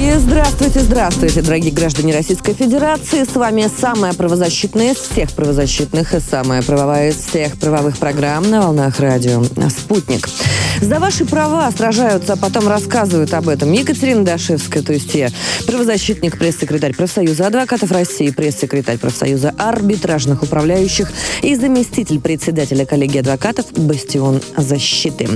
И здравствуйте, здравствуйте, дорогие граждане Российской Федерации. С вами самая правозащитная из всех правозащитных и самая правовая из всех правовых программ на волнах радио «Спутник». За ваши права сражаются, а потом рассказывают об этом Екатерина Дашевская, то есть я, правозащитник, пресс-секретарь профсоюза адвокатов России, пресс-секретарь профсоюза арбитражных управляющих и заместитель председателя коллегии адвокатов «Бастион защиты».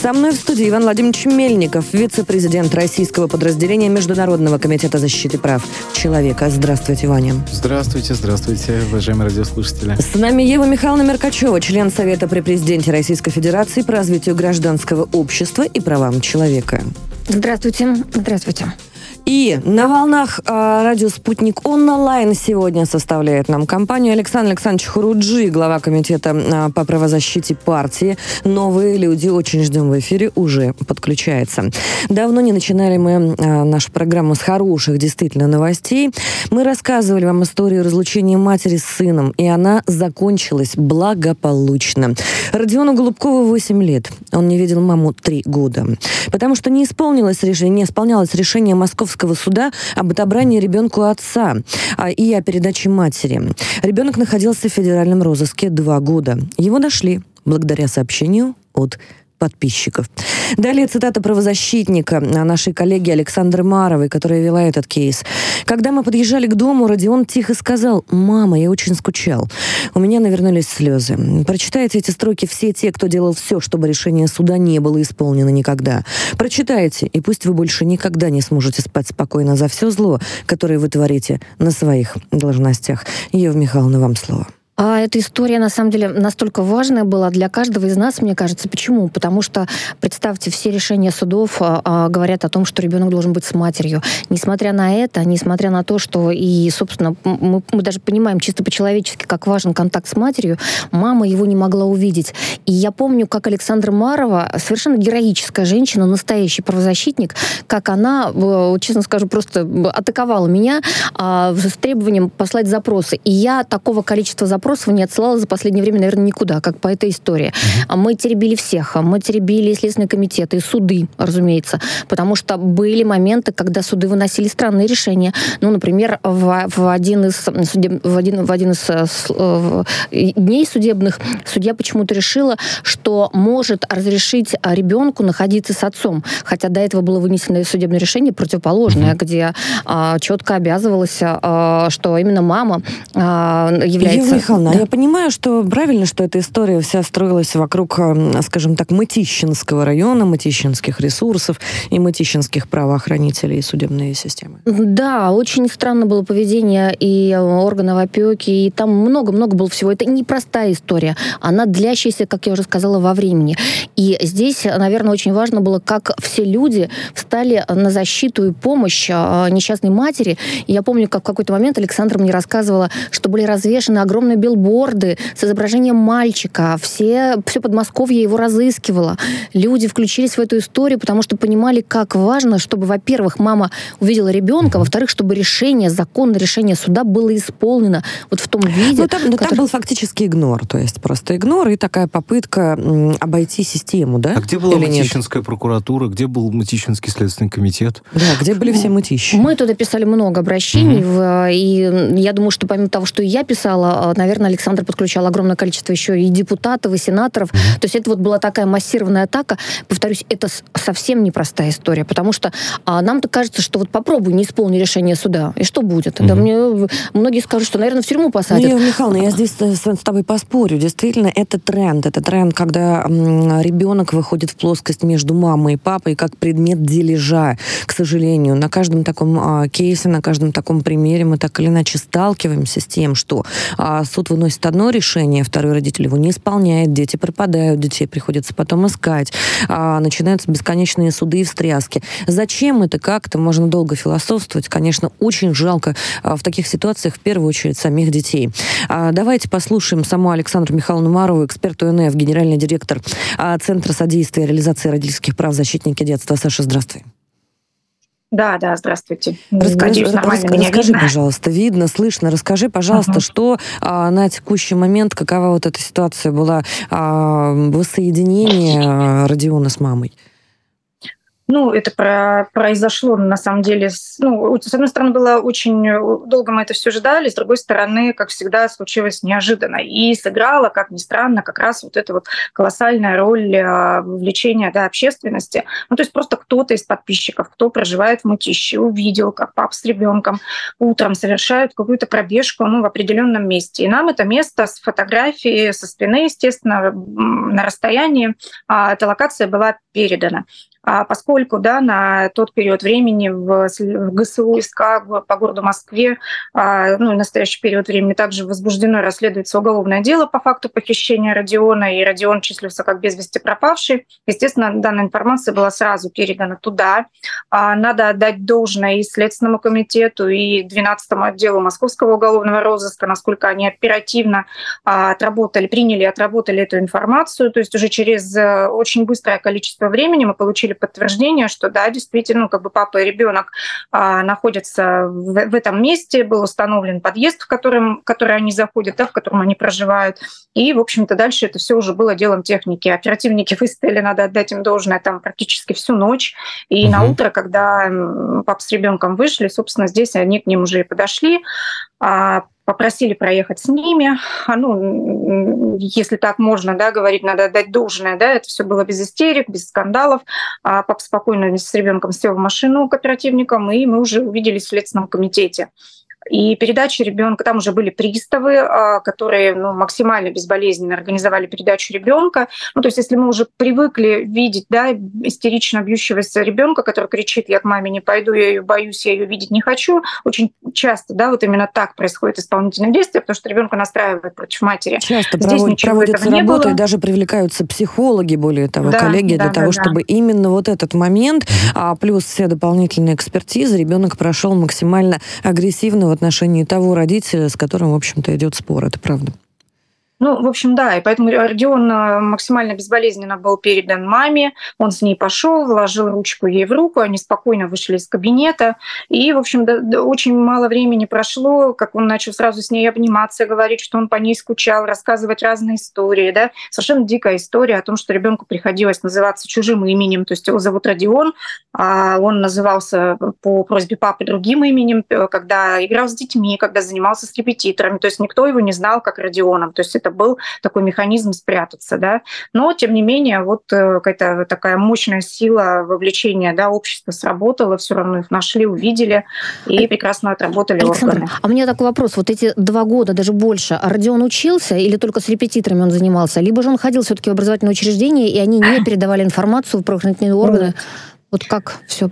Со мной в студии Иван Владимирович Мельников, вице-президент российского подразделения между Международного комитета защиты прав человека. Здравствуйте, Ваня. Здравствуйте, здравствуйте, уважаемые радиослушатели. С нами Ева Михайловна Меркачева, член Совета при президенте Российской Федерации по развитию гражданского общества и правам человека. Здравствуйте. Здравствуйте. И на волнах э, радио «Спутник онлайн» сегодня составляет нам компанию Александр Александрович Хуруджи, глава комитета э, по правозащите партии. Новые люди, очень ждем в эфире, уже подключается. Давно не начинали мы э, нашу программу с хороших действительно новостей. Мы рассказывали вам историю разлучения матери с сыном, и она закончилась благополучно. Родиону Голубкову 8 лет. Он не видел маму 3 года. Потому что не исполнилось решение, не исполнялось решение Московского Московского суда об отобрании ребенку отца а, и о передаче матери. Ребенок находился в федеральном розыске два года. Его нашли благодаря сообщению от подписчиков. Далее цитата правозащитника нашей коллеги Александры Маровой, которая вела этот кейс. Когда мы подъезжали к дому, Родион тихо сказал, «Мама, я очень скучал». У меня навернулись слезы. Прочитайте эти строки все те, кто делал все, чтобы решение суда не было исполнено никогда. Прочитайте, и пусть вы больше никогда не сможете спать спокойно за все зло, которое вы творите на своих должностях. Ева Михайловна, вам слово. А эта история, на самом деле, настолько важная была для каждого из нас, мне кажется. Почему? Потому что, представьте, все решения судов а, а, говорят о том, что ребенок должен быть с матерью. Несмотря на это, несмотря на то, что и, собственно, мы, мы даже понимаем чисто по-человечески, как важен контакт с матерью, мама его не могла увидеть. И я помню, как Александра Марова, совершенно героическая женщина, настоящий правозащитник, как она, честно скажу, просто атаковала меня а, с требованием послать запросы. И я такого количества запросов запросов не отсылала за последнее время, наверное, никуда, как по этой истории. А мы теребили всех. Мы теребили Следственный комитет и суды, разумеется. Потому что были моменты, когда суды выносили странные решения. Ну, например, в, в один из, судеб, в один, в один из э, дней судебных судья почему-то решила, что может разрешить ребенку находиться с отцом. Хотя до этого было вынесено судебное решение противоположное, mm-hmm. где а, четко обязывалось, а, что именно мама а, является... Михайловна, да. я понимаю, что правильно, что эта история вся строилась вокруг, скажем так, Мытищинского района, Мытищинских ресурсов и Мытищинских правоохранителей и судебной системы. Да, очень странно было поведение и органов опеки, и там много-много было всего. Это непростая история. Она длящаяся, как я уже сказала, во времени. И здесь, наверное, очень важно было, как все люди встали на защиту и помощь а, несчастной матери. И я помню, как в какой-то момент Александра мне рассказывала, что были развешаны огромные билборды с изображением мальчика. Все, все Подмосковье его разыскивало. Люди включились в эту историю, потому что понимали, как важно, чтобы, во-первых, мама увидела ребенка, во-вторых, чтобы решение, законное решение суда было исполнено вот в том виде. Ну, там, который... там был фактически игнор, то есть просто игнор и такая попытка обойти систему, да? А где была Мытищинская прокуратура, где был Мытищинский следственный комитет? Да, где были все мытищи? Мы туда писали много обращений, угу. в, и я думаю, что помимо того, что я писала, наверное, наверное, Александр подключал огромное количество еще и депутатов, и сенаторов. Mm-hmm. То есть это вот была такая массированная атака. Повторюсь, это совсем непростая история, потому что а, нам-то кажется, что вот попробуй не исполни решение суда, и что будет? Mm-hmm. Да мне многие скажут, что, наверное, в тюрьму посадят. Ну, Михайловна, я здесь с, тобой поспорю. Действительно, это тренд. Это тренд, когда м, ребенок выходит в плоскость между мамой и папой как предмет дележа. К сожалению, на каждом таком а, кейсе, на каждом таком примере мы так или иначе сталкиваемся с тем, что а, суд выносит одно решение, второй родитель его не исполняет, дети пропадают, детей приходится потом искать, а, начинаются бесконечные суды и встряски. Зачем это, как-то можно долго философствовать. Конечно, очень жалко а, в таких ситуациях в первую очередь самих детей. А, давайте послушаем саму Александру Михайловну Марову, эксперт УНФ, генеральный директор а, Центра содействия реализации родительских прав защитники детства. Саша, здравствуй. Да, да, здравствуйте. Расскажи, Надеюсь, рас, расскажи видно. пожалуйста, видно, слышно, расскажи, пожалуйста, uh-huh. что а, на текущий момент, какова вот эта ситуация была а, воссоединение а, Родиона с мамой? Ну, это про, произошло, на самом деле, с, ну, с одной стороны, было очень долго мы это все ждали, с другой стороны, как всегда, случилось неожиданно. И сыграла, как ни странно, как раз вот эта вот колоссальная роль вовлечения да, общественности. Ну, то есть просто кто-то из подписчиков, кто проживает в Мытище, увидел, как пап с ребенком утром совершают какую-то пробежку ну, в определенном месте. И нам это место с фотографией со спины, естественно, на расстоянии, а, эта локация была передана. А поскольку да, на тот период времени в, в ГСУ СК по городу Москве, а, ну, в настоящий период времени также возбуждено и расследуется уголовное дело по факту похищения Родиона, и Родион числился как без вести пропавший. Естественно, данная информация была сразу передана туда. А, надо отдать должное и Следственному комитету, и 12-му отделу Московского уголовного розыска, насколько они оперативно отработали, приняли и отработали эту информацию. То есть уже через э, очень быстрое количество времени мы получили получили подтверждение, что да, действительно, ну, как бы папа и ребенок а, находятся в, в этом месте, был установлен подъезд, в котором, который они заходят, да, в котором они проживают. И, в общем-то, дальше это все уже было делом техники. Оперативники выстояли, надо отдать им должное, там практически всю ночь. И угу. на утро, когда папа с ребенком вышли, собственно, здесь они к ним уже и подошли. Попросили проехать с ними. А, ну, если так можно да, говорить, надо отдать должное. Да, это все было без истерик, без скандалов. А папа спокойно с ребенком сел в машину к оперативникам, и мы уже увиделись в Следственном комитете. И передача ребенка, там уже были приставы, а, которые ну, максимально безболезненно организовали передачу ребенка. Ну, то есть, если мы уже привыкли видеть да, истерично бьющегося ребенка, который кричит: Я к маме не пойду, я ее боюсь, я ее видеть не хочу, очень часто да, вот именно так происходит исполнительное действие, потому что ребенка настраивает против матери. Часто Здесь проводят, проводятся работы, и даже привлекаются психологи, более того, да, коллеги, да, для да, того, да. чтобы именно вот этот момент, а плюс все дополнительные экспертизы, ребенок прошел максимально агрессивно в отношении того родителя, с которым, в общем-то, идет спор. Это правда. Ну, в общем, да, и поэтому Родион э, максимально безболезненно был передан маме, он с ней пошел, вложил ручку ей в руку, они спокойно вышли из кабинета, и, в общем, да, да, очень мало времени прошло, как он начал сразу с ней обниматься, говорить, что он по ней скучал, рассказывать разные истории, да, совершенно дикая история о том, что ребенку приходилось называться чужим именем, то есть его зовут Родион, а он назывался по просьбе папы другим именем, э, когда играл с детьми, когда занимался с репетиторами, то есть никто его не знал как Родионом, то есть это был такой механизм спрятаться, да. Но, тем не менее, вот э, какая-то такая мощная сила вовлечения, да, общества сработала, все равно их нашли, увидели и прекрасно отработали Александр, органы. А у меня такой вопрос. Вот эти два года, даже больше, Родион учился или только с репетиторами он занимался? Либо же он ходил все-таки в образовательное учреждение, и они не передавали информацию в правоохранительные органы? Вот как все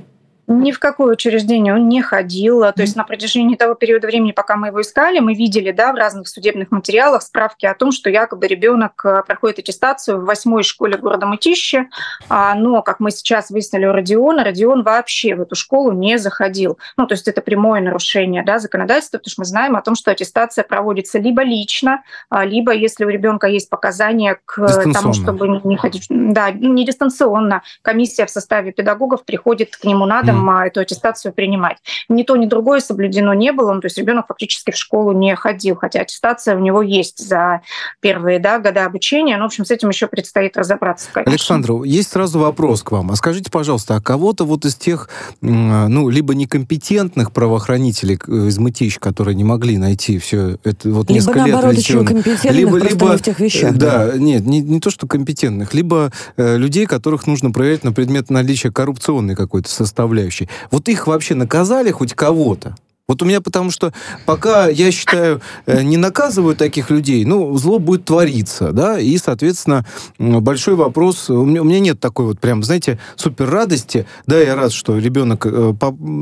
ни в какое учреждение он не ходил. То есть на протяжении того периода времени, пока мы его искали, мы видели да, в разных судебных материалах справки о том, что якобы ребенок э, проходит аттестацию в восьмой школе города Мытище. А, но, как мы сейчас выяснили у Родиона, Родион вообще в эту школу не заходил. Ну, то есть это прямое нарушение да, законодательства, потому что мы знаем о том, что аттестация проводится либо лично, а, либо если у ребенка есть показания к тому, чтобы не ходить. Да, не дистанционно. Комиссия в составе педагогов приходит к нему на дом, mm. эту аттестацию принимать. Ни то, ни другое соблюдено не было, ну, то есть ребенок фактически в школу не ходил, хотя аттестация у него есть за первые да, годы обучения. Ну, в общем, с этим еще предстоит разобраться. Конечно. Александр, есть сразу вопрос к вам. А скажите, пожалуйста, а кого-то вот из тех, ну, либо некомпетентных правоохранителей из Мытищ, которые не могли найти все это вот либо несколько наоборот, лет еще компетентных, либо, либо в тех вещах. Да, да. нет, не, не то, что компетентных, либо э, людей, которых нужно проверять на предмет наличия коррупционной какой-то составляющей составляющей. Вот их вообще наказали хоть кого-то? Вот у меня потому что пока, я считаю, э, не наказывают таких людей, ну, зло будет твориться, да, и, соответственно, большой вопрос, у меня, у меня нет такой вот прям, знаете, супер радости, да, я рад, что ребенок э,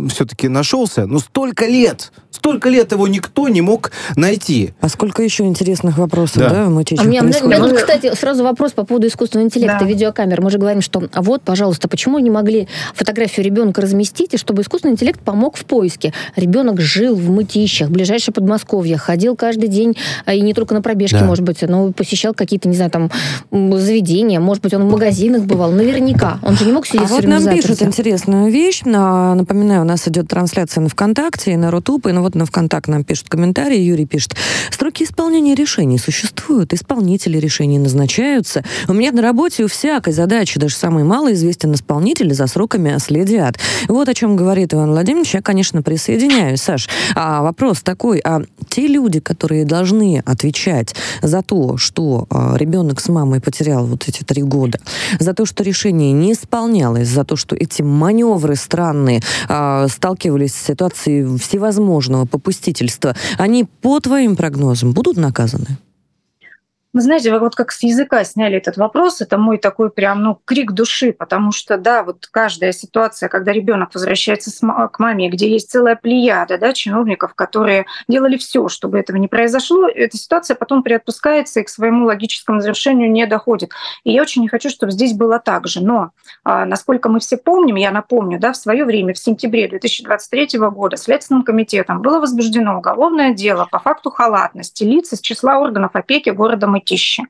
все-таки нашелся, но столько лет, Столько лет его никто не мог найти. А сколько еще интересных вопросов, да, да в А у меня, меня вот, кстати, сразу вопрос по поводу искусственного интеллекта, да. видеокамер. Мы же говорим, что а вот, пожалуйста, почему не могли фотографию ребенка разместить, и чтобы искусственный интеллект помог в поиске? Ребенок жил в мытищах, ближайшее Подмосковье, ходил каждый день, а, и не только на пробежке, да. может быть, но посещал какие-то, не знаю, там, заведения, может быть, он в магазинах бывал, наверняка. Он же не мог сидеть а вот нам пишут интересную вещь. Напоминаю, у нас идет трансляция на ВКонтакте и на Рутуб, и ну вот на ВКонтакте нам пишут комментарии, Юрий пишет, сроки исполнения решений существуют, исполнители решений назначаются. У меня на работе у всякой задачи, даже самый малоизвестен исполнитель, за сроками следят. Вот о чем говорит Иван Владимирович, я, конечно, присоединяюсь. Саш, а вопрос такой, а те люди, которые должны отвечать за то, что а, ребенок с мамой потерял вот эти три года, за то, что решение не исполнялось, за то, что эти маневры странные а, сталкивались с ситуацией всевозможного попустительства, они по твоим прогнозам будут наказаны? Вы знаете, вы вот как с языка сняли этот вопрос, это мой такой прям, ну, крик души, потому что, да, вот каждая ситуация, когда ребенок возвращается к маме, где есть целая плеяда, да, чиновников, которые делали все, чтобы этого не произошло, эта ситуация потом приотпускается и к своему логическому завершению не доходит. И я очень не хочу, чтобы здесь было так же. Но, а, насколько мы все помним, я напомню, да, в свое время, в сентябре 2023 года Следственным комитетом было возбуждено уголовное дело по факту халатности лиц из числа органов опеки города Мытищи.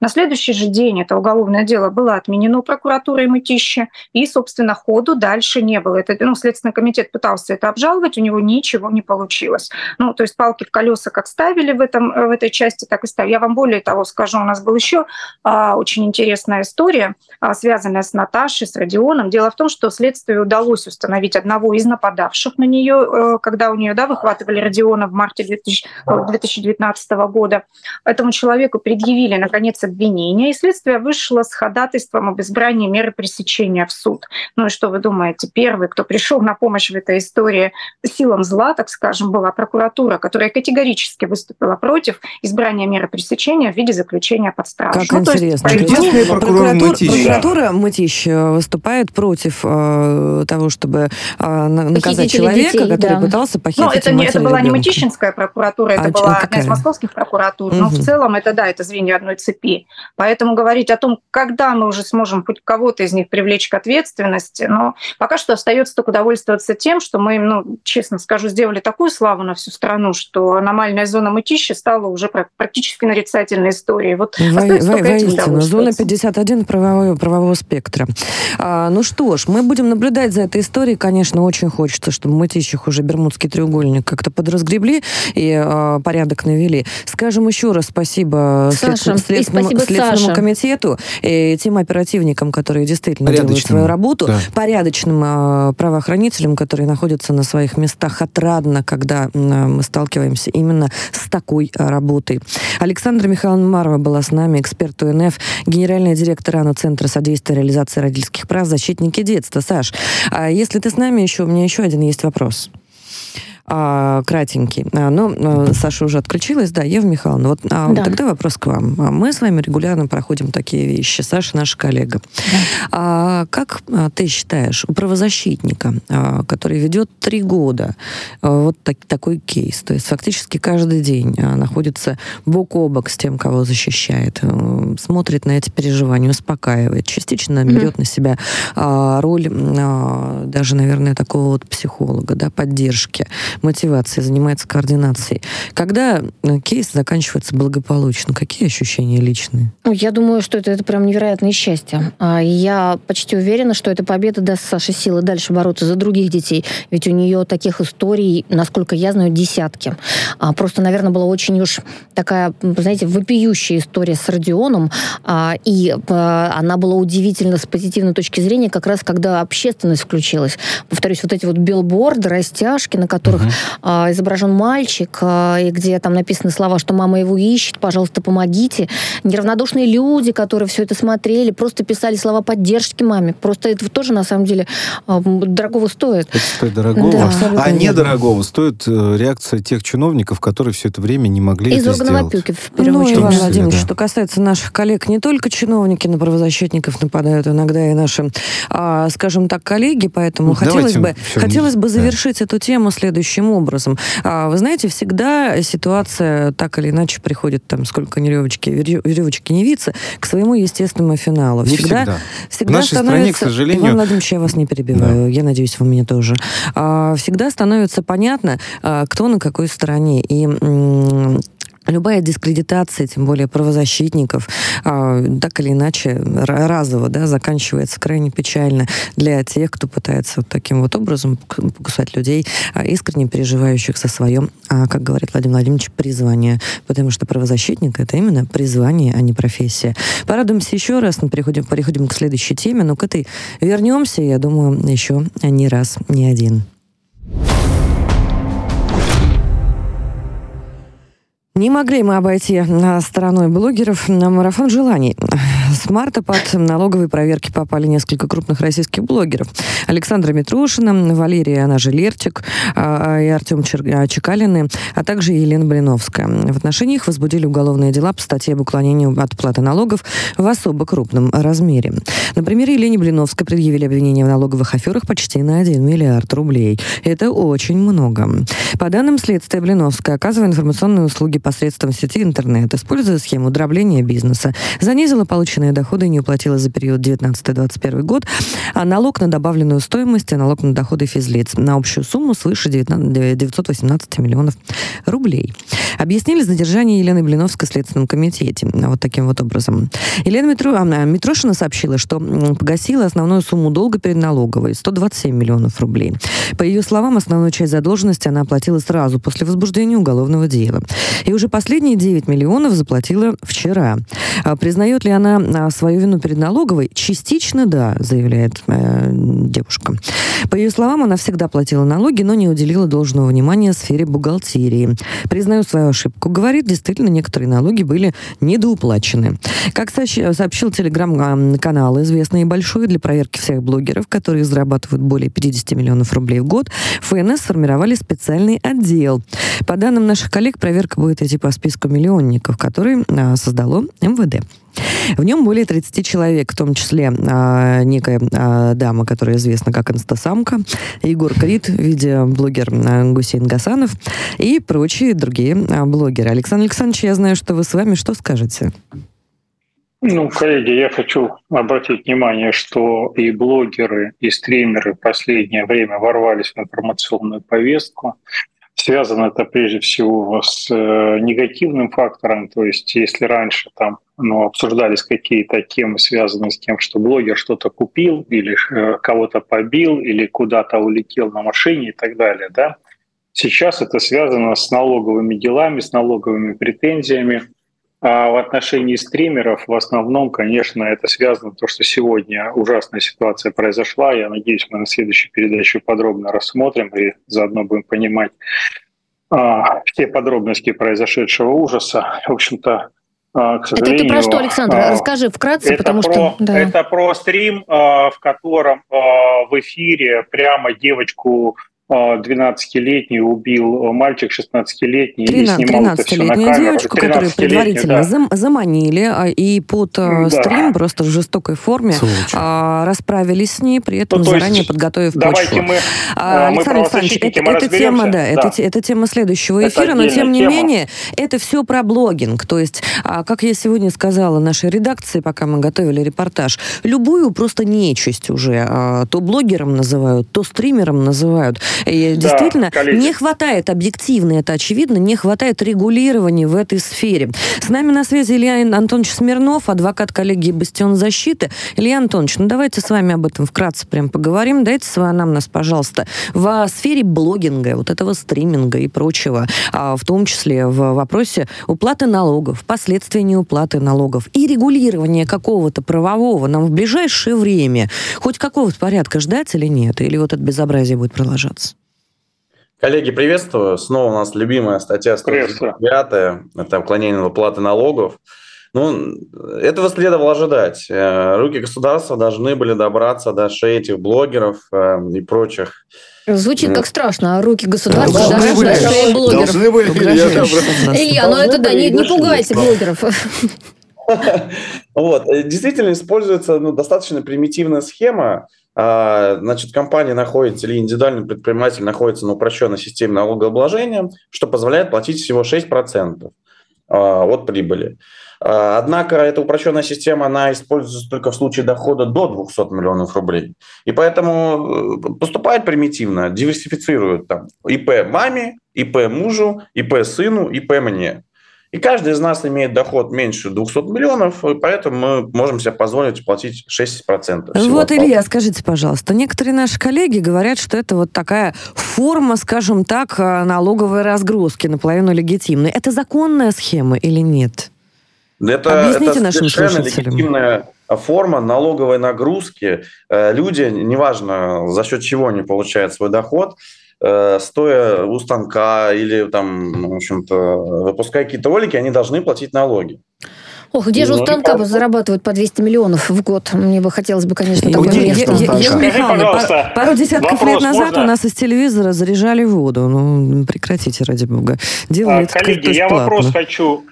На следующий же день это уголовное дело было отменено прокуратурой Мытищи, и, собственно, ходу дальше не было. Это, ну, Следственный комитет пытался это обжаловать, у него ничего не получилось. Ну, то есть палки в колеса как ставили в, этом, в этой части, так и ставили. Я вам более того скажу, у нас была еще а, очень интересная история, а, связанная с Наташей, с Родионом. Дело в том, что следствию удалось установить одного из нападавших на нее, э, когда у нее да, выхватывали Родиона в марте 2000, 2019 года. Этому человеку предъявили, наконец, обвинение, и следствие вышло с ходатайством об избрании меры пресечения в суд. Ну и что вы думаете? Первый, кто пришел на помощь в этой истории силам зла, так скажем, была прокуратура, которая категорически выступила против избрания меры пресечения в виде заключения под стражу. Как ну, интересно. То есть, Чудесный прокурор Мытищ. Прокуратура Мытищ выступает против э, того, чтобы э, наказать человека, детей, который да. пытался похитить Ну, это, не, это была ребенка. не Мытищинская прокуратура, это а, была одна из московских прокуратур. Угу. Но в целом это, да, это это звенья одной цепи. Поэтому говорить о том, когда мы уже сможем хоть кого-то из них привлечь к ответственности, но пока что остается только довольствоваться тем, что мы, ну, честно скажу, сделали такую славу на всю страну, что аномальная зона мытища стала уже практически нарицательной историей. Вот во, во, воистину, зона 51 правового, правового спектра. А, ну что ж, мы будем наблюдать за этой историей. Конечно, очень хочется, чтобы мытищах уже Бермудский треугольник как-то подразгребли и а, порядок навели. Скажем еще раз спасибо Саша, следственному, спасибо, следственному Саша. комитету и тем оперативникам, которые действительно делают свою работу, да. порядочным э, правоохранителям, которые находятся на своих местах отрадно, когда э, мы сталкиваемся именно с такой э, работой. Александра Михайловна Марова была с нами, эксперт УНФ, генеральный директор АНУ Центра содействия реализации родительских прав, защитники детства. Саш, а если ты с нами еще, у меня еще один есть вопрос а, кратенький. А, но а, Саша уже отключилась, да, Ева Михайловна. Вот а, да. тогда вопрос к вам. А, мы с вами регулярно проходим такие вещи. Саша наша коллега. Да. А, как а, ты считаешь, у правозащитника, а, который ведет три года а, вот так, такой кейс, то есть фактически каждый день а, находится бок о бок с тем, кого защищает, а, смотрит на эти переживания, успокаивает, частично берет mm-hmm. на себя а, роль а, даже, наверное, такого вот психолога, да, поддержки мотивацией, занимается координацией. Когда э, кейс заканчивается благополучно, какие ощущения личные? Я думаю, что это, это прям невероятное счастье. А, я почти уверена, что эта победа даст Саше силы дальше бороться за других детей. Ведь у нее таких историй, насколько я знаю, десятки. А, просто, наверное, была очень уж такая, знаете, вопиющая история с Родионом. А, и она была удивительна с позитивной точки зрения, как раз когда общественность включилась. Повторюсь, вот эти вот билборды, растяжки, на которых которых uh-huh. э, изображен мальчик, э, и где там написаны слова, что мама его ищет, пожалуйста, помогите. Неравнодушные люди, которые все это смотрели, просто писали слова поддержки маме. Просто это тоже, на самом деле, э, дорогого стоит. Это стоит дорогого. Да, а недорогого стоит э, реакция тех чиновников, которые все это время не могли Из это сделать. опеки, в первую ну, очередь. Иван Владимирович, да. что касается наших коллег, не только чиновники на правозащитников нападают, иногда и наши, а, скажем так, коллеги, поэтому ну, хотелось бы, хотелось бы завершить да. эту тему следующим следующим образом. А, вы знаете, всегда ситуация так или иначе приходит, там, сколько веревочки, веревочки не виться, к своему естественному финалу. Не всегда. Всегда, всегда В нашей стране, к сожалению... Иван Владимирович, я вас не перебиваю. Да. Я надеюсь, вы меня тоже. А, всегда становится понятно, а, кто на какой стороне. И Любая дискредитация, тем более правозащитников, а, так или иначе разово да, заканчивается крайне печально для тех, кто пытается вот таким вот образом покусать людей, а, искренне переживающих со своем, а, как говорит Владимир Владимирович, призвание. Потому что правозащитник — это именно призвание, а не профессия. Порадуемся еще раз, мы переходим, переходим к следующей теме, но к этой вернемся, я думаю, еще не раз, не один. Не могли мы обойти а, стороной блогеров на марафон желаний. С марта под налоговые проверки попали несколько крупных российских блогеров. Александра Митрушина, Валерия, она же Лертик, а, и Артем а, Чекалины, а также Елена Блиновская. В отношении их возбудили уголовные дела по статье об уклонении от платы налогов в особо крупном размере. На примере Елене Блиновской предъявили обвинения в налоговых аферах почти на 1 миллиард рублей. Это очень много. По данным следствия, Блиновская оказывая информационные услуги посредством сети интернет, используя схему дробления бизнеса, занизила полученные доходы и не уплатила за период 19-21 год а налог на добавленную стоимость и налог на доходы физлиц на общую сумму свыше 19, 918 миллионов рублей. Объяснили задержание Елены Блиновской в Следственном комитете. Вот таким вот образом. Елена Митро... а, Митрошина сообщила, что погасила основную сумму долга перед налоговой – 127 миллионов рублей. По ее словам, основную часть задолженности она оплатила сразу после возбуждения уголовного дела. И уже последние 9 миллионов заплатила вчера. А признает ли она а, свою вину перед налоговой? Частично да, заявляет э, девушка. По ее словам, она всегда платила налоги, но не уделила должного внимания сфере бухгалтерии. Признаю свою ошибку. Говорит, действительно, некоторые налоги были недоуплачены. Как сообщил телеграм-канал, известный и большой для проверки всех блогеров, которые зарабатывают более 50 миллионов рублей в год, ФНС сформировали специальный отдел. По данным наших коллег, проверка будет идти по списку миллионников, который а, создало МВД. В нем более 30 человек, в том числе а, некая а, дама, которая известна как инстасамка, Егор Крид, видеоблогер а, Гусейн Гасанов и прочие другие а, блогеры. Александр Александрович, я знаю, что вы с вами. Что скажете? Ну, коллеги, я хочу обратить внимание, что и блогеры, и стримеры в последнее время ворвались в информационную повестку. Связано это прежде всего с э, негативным фактором, то есть если раньше там ну, обсуждались какие-то темы, связанные с тем, что блогер что-то купил или э, кого-то побил или куда-то улетел на машине и так далее, да, сейчас это связано с налоговыми делами, с налоговыми претензиями, а в отношении стримеров в основном, конечно, это связано то, что сегодня ужасная ситуация произошла. Я надеюсь, мы на следующей передаче подробно рассмотрим и заодно будем понимать а, все подробности произошедшего ужаса. В общем-то, а, к сожалению... Это ты про что, Александр? А, Расскажи вкратце, потому про, что... Да. Это про стрим, а, в котором в эфире прямо девочку 12-летний убил мальчик 16-летний 13-летнюю девочку, которую предварительно да. заманили а, и под а, да. стрим просто в жестокой форме а, расправились с ней, при этом ну, заранее есть, подготовив почву. Мы, а, Александр Александрович, это, это тема, да, да. Это, это тема следующего эфира, но тем не тема. менее это все про блогинг. То есть, а, как я сегодня сказала нашей редакции, пока мы готовили репортаж, любую просто нечисть уже а, то блогером называют, то стримером называют. И да, действительно, коллеги. не хватает, объективно это очевидно, не хватает регулирования в этой сфере. С нами на связи Илья Антонович Смирнов, адвокат коллегии «Бастион защиты». Илья Антонович, ну давайте с вами об этом вкратце прям поговорим. Дайте с вами нам нас, пожалуйста, в сфере блогинга, вот этого стриминга и прочего, а в том числе в вопросе уплаты налогов, последствия неуплаты налогов и регулирования какого-то правового нам в ближайшее время хоть какого-то порядка ждать или нет? Или вот это безобразие будет продолжаться? Коллеги, приветствую. Снова у нас любимая статья 105. Это уклонение от уплаты налогов. Ну, этого следовало ожидать. Э, руки государства должны были добраться до шеи этих блогеров э, и прочих. Звучит как страшно. А руки государства должны были. до шеи блогеров. Должны были. Илья, ну это да, не, не пугайте блогеров. Вот. Действительно используется ну, достаточно примитивная схема значит, компания находится или индивидуальный предприниматель находится на упрощенной системе налогообложения, что позволяет платить всего 6% а, от прибыли. А, однако эта упрощенная система, она используется только в случае дохода до 200 миллионов рублей. И поэтому э, поступает примитивно, диверсифицируют там ИП маме, ИП мужу, ИП сыну, ИП мне. И каждый из нас имеет доход меньше 200 миллионов, и поэтому мы можем себе позволить платить 6%. Вот, Илья, скажите, пожалуйста, некоторые наши коллеги говорят, что это вот такая форма, скажем так, э, налоговой разгрузки, наполовину легитимной. Это законная схема или нет? Это, Объясните это нашим слушателям. легитимная форма налоговой нагрузки. Э, люди, неважно за счет чего они получают свой доход, стоя у станка или там, в общем-то, выпуская какие-то ролики, они должны платить налоги. Ох, где же у ну, станка ну, зарабатывают по 200 миллионов в год? Мне бы хотелось бы, конечно, такое место. Михайловна, пару десятков лет назад у нас из телевизора заряжали воду. Ну, прекратите, ради бога. Делают Коллеги, я вопрос хочу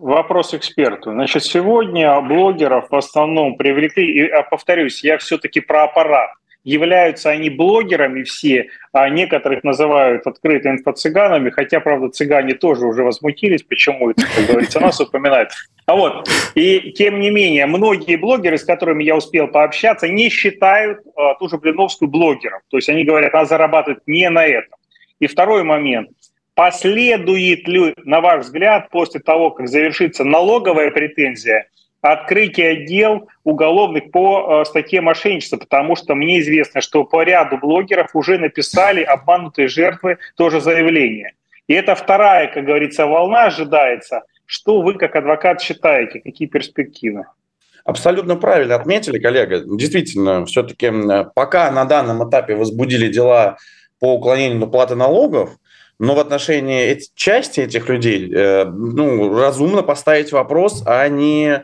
Вопрос эксперту. Значит, сегодня блогеров в основном привлекли, и а, повторюсь, я все-таки про аппарат. Являются они блогерами все, а некоторых называют открыто инфо-цыганами, хотя, правда, цыгане тоже уже возмутились, почему это, как говорится, нас упоминают. А вот, и тем не менее, многие блогеры, с которыми я успел пообщаться, не считают а, ту же Блиновскую блогером. То есть они говорят, она зарабатывает не на этом. И второй момент. Последует ли, на ваш взгляд, после того, как завершится налоговая претензия, открытие дел уголовных по э, статье мошенничества, потому что мне известно, что по ряду блогеров уже написали обманутые жертвы тоже заявление. И это вторая, как говорится, волна ожидается. Что вы как адвокат считаете? Какие перспективы? Абсолютно правильно отметили, коллега. Действительно, все-таки пока на данном этапе возбудили дела по уклонению платы налогов, но в отношении части этих людей э, ну, разумно поставить вопрос, а не,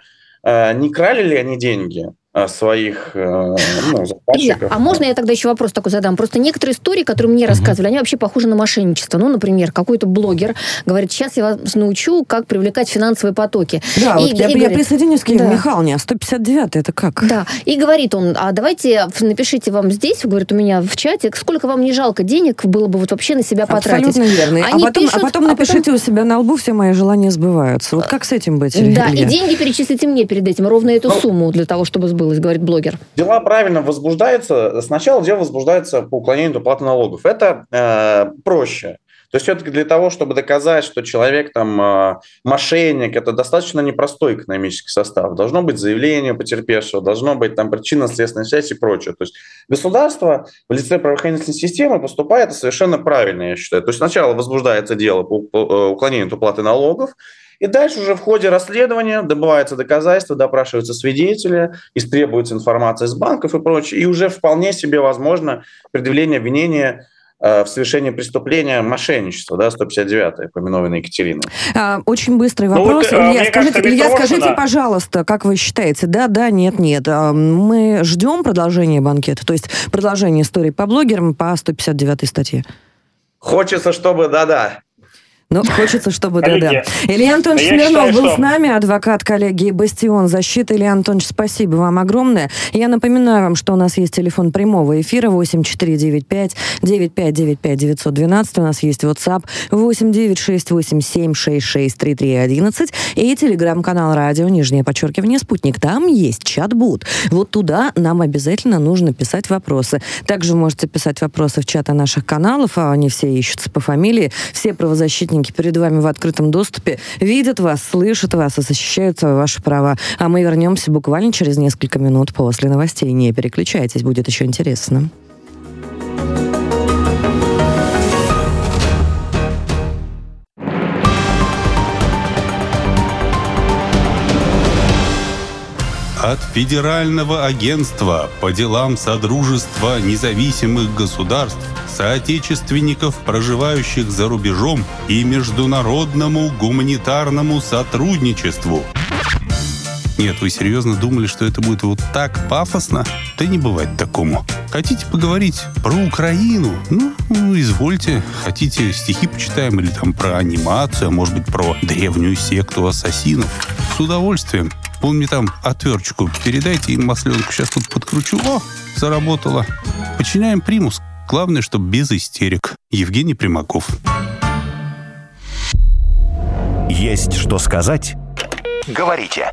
не крали ли они деньги? Своих э, ну, заказчиков. а можно я тогда еще вопрос такой задам? Просто некоторые истории, которые мне рассказывали, они вообще похожи на мошенничество. Ну, например, какой-то блогер говорит, сейчас я вас научу, как привлекать финансовые потоки. Да, и, вот и, я, и говорит, я присоединюсь к да. Михайловне, а 159 это как? Да, и говорит он, а давайте напишите вам здесь, говорит, у меня в чате, сколько вам не жалко денег было бы вот вообще на себя потратить. Абсолютно верно. А они а потом, пишут, а потом а напишите потом... у себя на лбу, все мои желания сбываются. Вот как с этим быть? Да, Илья? и деньги перечислите мне перед этим, ровно эту ну, сумму для того, чтобы сбылось было, говорит блогер? Дела правильно возбуждаются. Сначала дело возбуждается по уклонению от уплаты налогов. Это э, проще. То есть все-таки для того, чтобы доказать, что человек там э, мошенник, это достаточно непростой экономический состав. Должно быть заявление потерпевшего, должно быть там причинно-следственная связь и прочее. То есть государство в лице правоохранительной системы поступает совершенно правильно, я считаю. То есть сначала возбуждается дело по э, уклонению от уплаты налогов, и дальше уже в ходе расследования добываются доказательства, допрашиваются свидетели, истребуется информация из банков и прочее. И уже вполне себе возможно предъявление обвинения э, в совершении преступления мошенничества, да, 159-я, поминовенная Екатерина. А, очень быстрый ну вопрос. Ну, вот, Илья, скажите, кажется, Илья скажите, пожалуйста, как вы считаете, да, да, нет, нет, а, мы ждем продолжения банкета, то есть продолжение истории по блогерам по 159 статье? Хочется, чтобы, да-да, ну, хочется, чтобы да-да. Илья Антонович Смирнов считаю, был что... с нами, адвокат коллегии «Бастион защиты». Илья Антонович, спасибо вам огромное. Я напоминаю вам, что у нас есть телефон прямого эфира 8495-9595-912. У нас есть WhatsApp 8968766311 и телеграм-канал радио, нижнее подчеркивание, «Спутник». Там есть чат-бут. Вот туда нам обязательно нужно писать вопросы. Также можете писать вопросы в чаты наших каналов, а они все ищутся по фамилии. Все правозащитники правозащитники перед вами в открытом доступе видят вас, слышат вас и защищают ваши права. А мы вернемся буквально через несколько минут после новостей. Не переключайтесь, будет еще интересно. От Федерального агентства по делам Содружества независимых государств соотечественников, проживающих за рубежом, и международному гуманитарному сотрудничеству. Нет, вы серьезно думали, что это будет вот так пафосно? Да не бывает такому. Хотите поговорить про Украину? Ну, ну, извольте. Хотите стихи почитаем или там про анимацию, а может быть про древнюю секту ассасинов? С удовольствием. Он мне там отверточку передайте и масленку сейчас тут подкручу. О, заработала. Подчиняем примус. Главное, чтобы без истерик. Евгений Примаков. Есть что сказать? Говорите.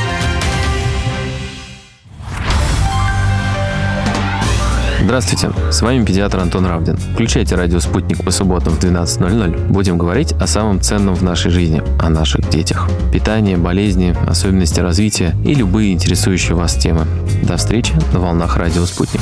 Здравствуйте, с вами педиатр Антон Равдин. Включайте радио «Спутник» по субботам в 12.00. Будем говорить о самом ценном в нашей жизни, о наших детях. Питание, болезни, особенности развития и любые интересующие вас темы. До встречи на волнах радио «Спутник».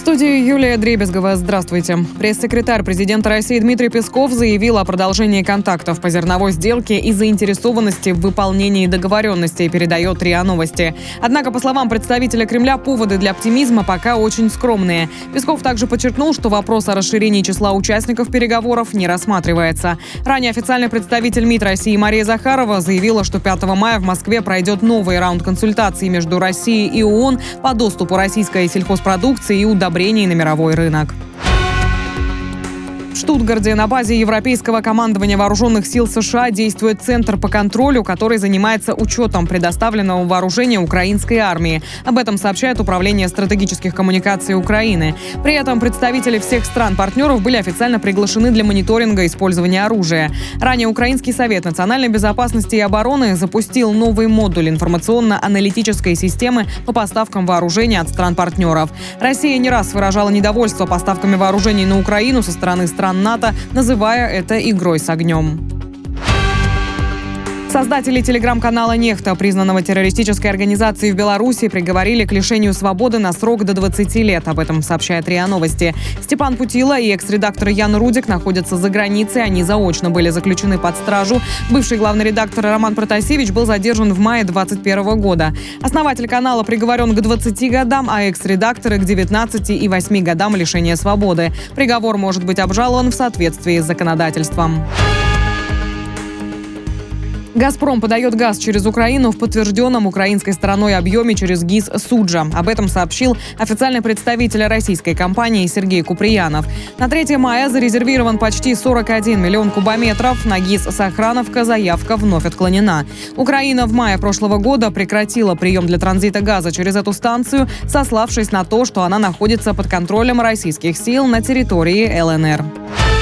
студии Юлия Дребезгова. Здравствуйте. Пресс-секретарь президента России Дмитрий Песков заявил о продолжении контактов по зерновой сделке и заинтересованности в выполнении договоренностей, передает РИА Новости. Однако, по словам представителя Кремля, поводы для оптимизма пока очень скромные. Песков также подчеркнул, что вопрос о расширении числа участников переговоров не рассматривается. Ранее официальный представитель МИД России Мария Захарова заявила, что 5 мая в Москве пройдет новый раунд консультаций между Россией и ООН по доступу российской сельхозпродукции и удобрений удобрений на мировой рынок. В Штутгарде на базе Европейского командования вооруженных сил США действует Центр по контролю, который занимается учетом предоставленного вооружения украинской армии. Об этом сообщает Управление стратегических коммуникаций Украины. При этом представители всех стран-партнеров были официально приглашены для мониторинга использования оружия. Ранее Украинский совет национальной безопасности и обороны запустил новый модуль информационно-аналитической системы по поставкам вооружения от стран-партнеров. Россия не раз выражала недовольство поставками вооружений на Украину со стороны стран стран НАТО, называя это игрой с огнем. Создатели телеграм-канала «Нехта», признанного террористической организацией в Беларуси, приговорили к лишению свободы на срок до 20 лет. Об этом сообщает РИА Новости. Степан Путила и экс-редактор Ян Рудик находятся за границей. Они заочно были заключены под стражу. Бывший главный редактор Роман Протасевич был задержан в мае 2021 года. Основатель канала приговорен к 20 годам, а экс-редакторы к 19 и 8 годам лишения свободы. Приговор может быть обжалован в соответствии с законодательством. «Газпром» подает газ через Украину в подтвержденном украинской стороной объеме через ГИС «Суджа». Об этом сообщил официальный представитель российской компании Сергей Куприянов. На 3 мая зарезервирован почти 41 миллион кубометров. На ГИС «Сохрановка» заявка вновь отклонена. Украина в мае прошлого года прекратила прием для транзита газа через эту станцию, сославшись на то, что она находится под контролем российских сил на территории ЛНР.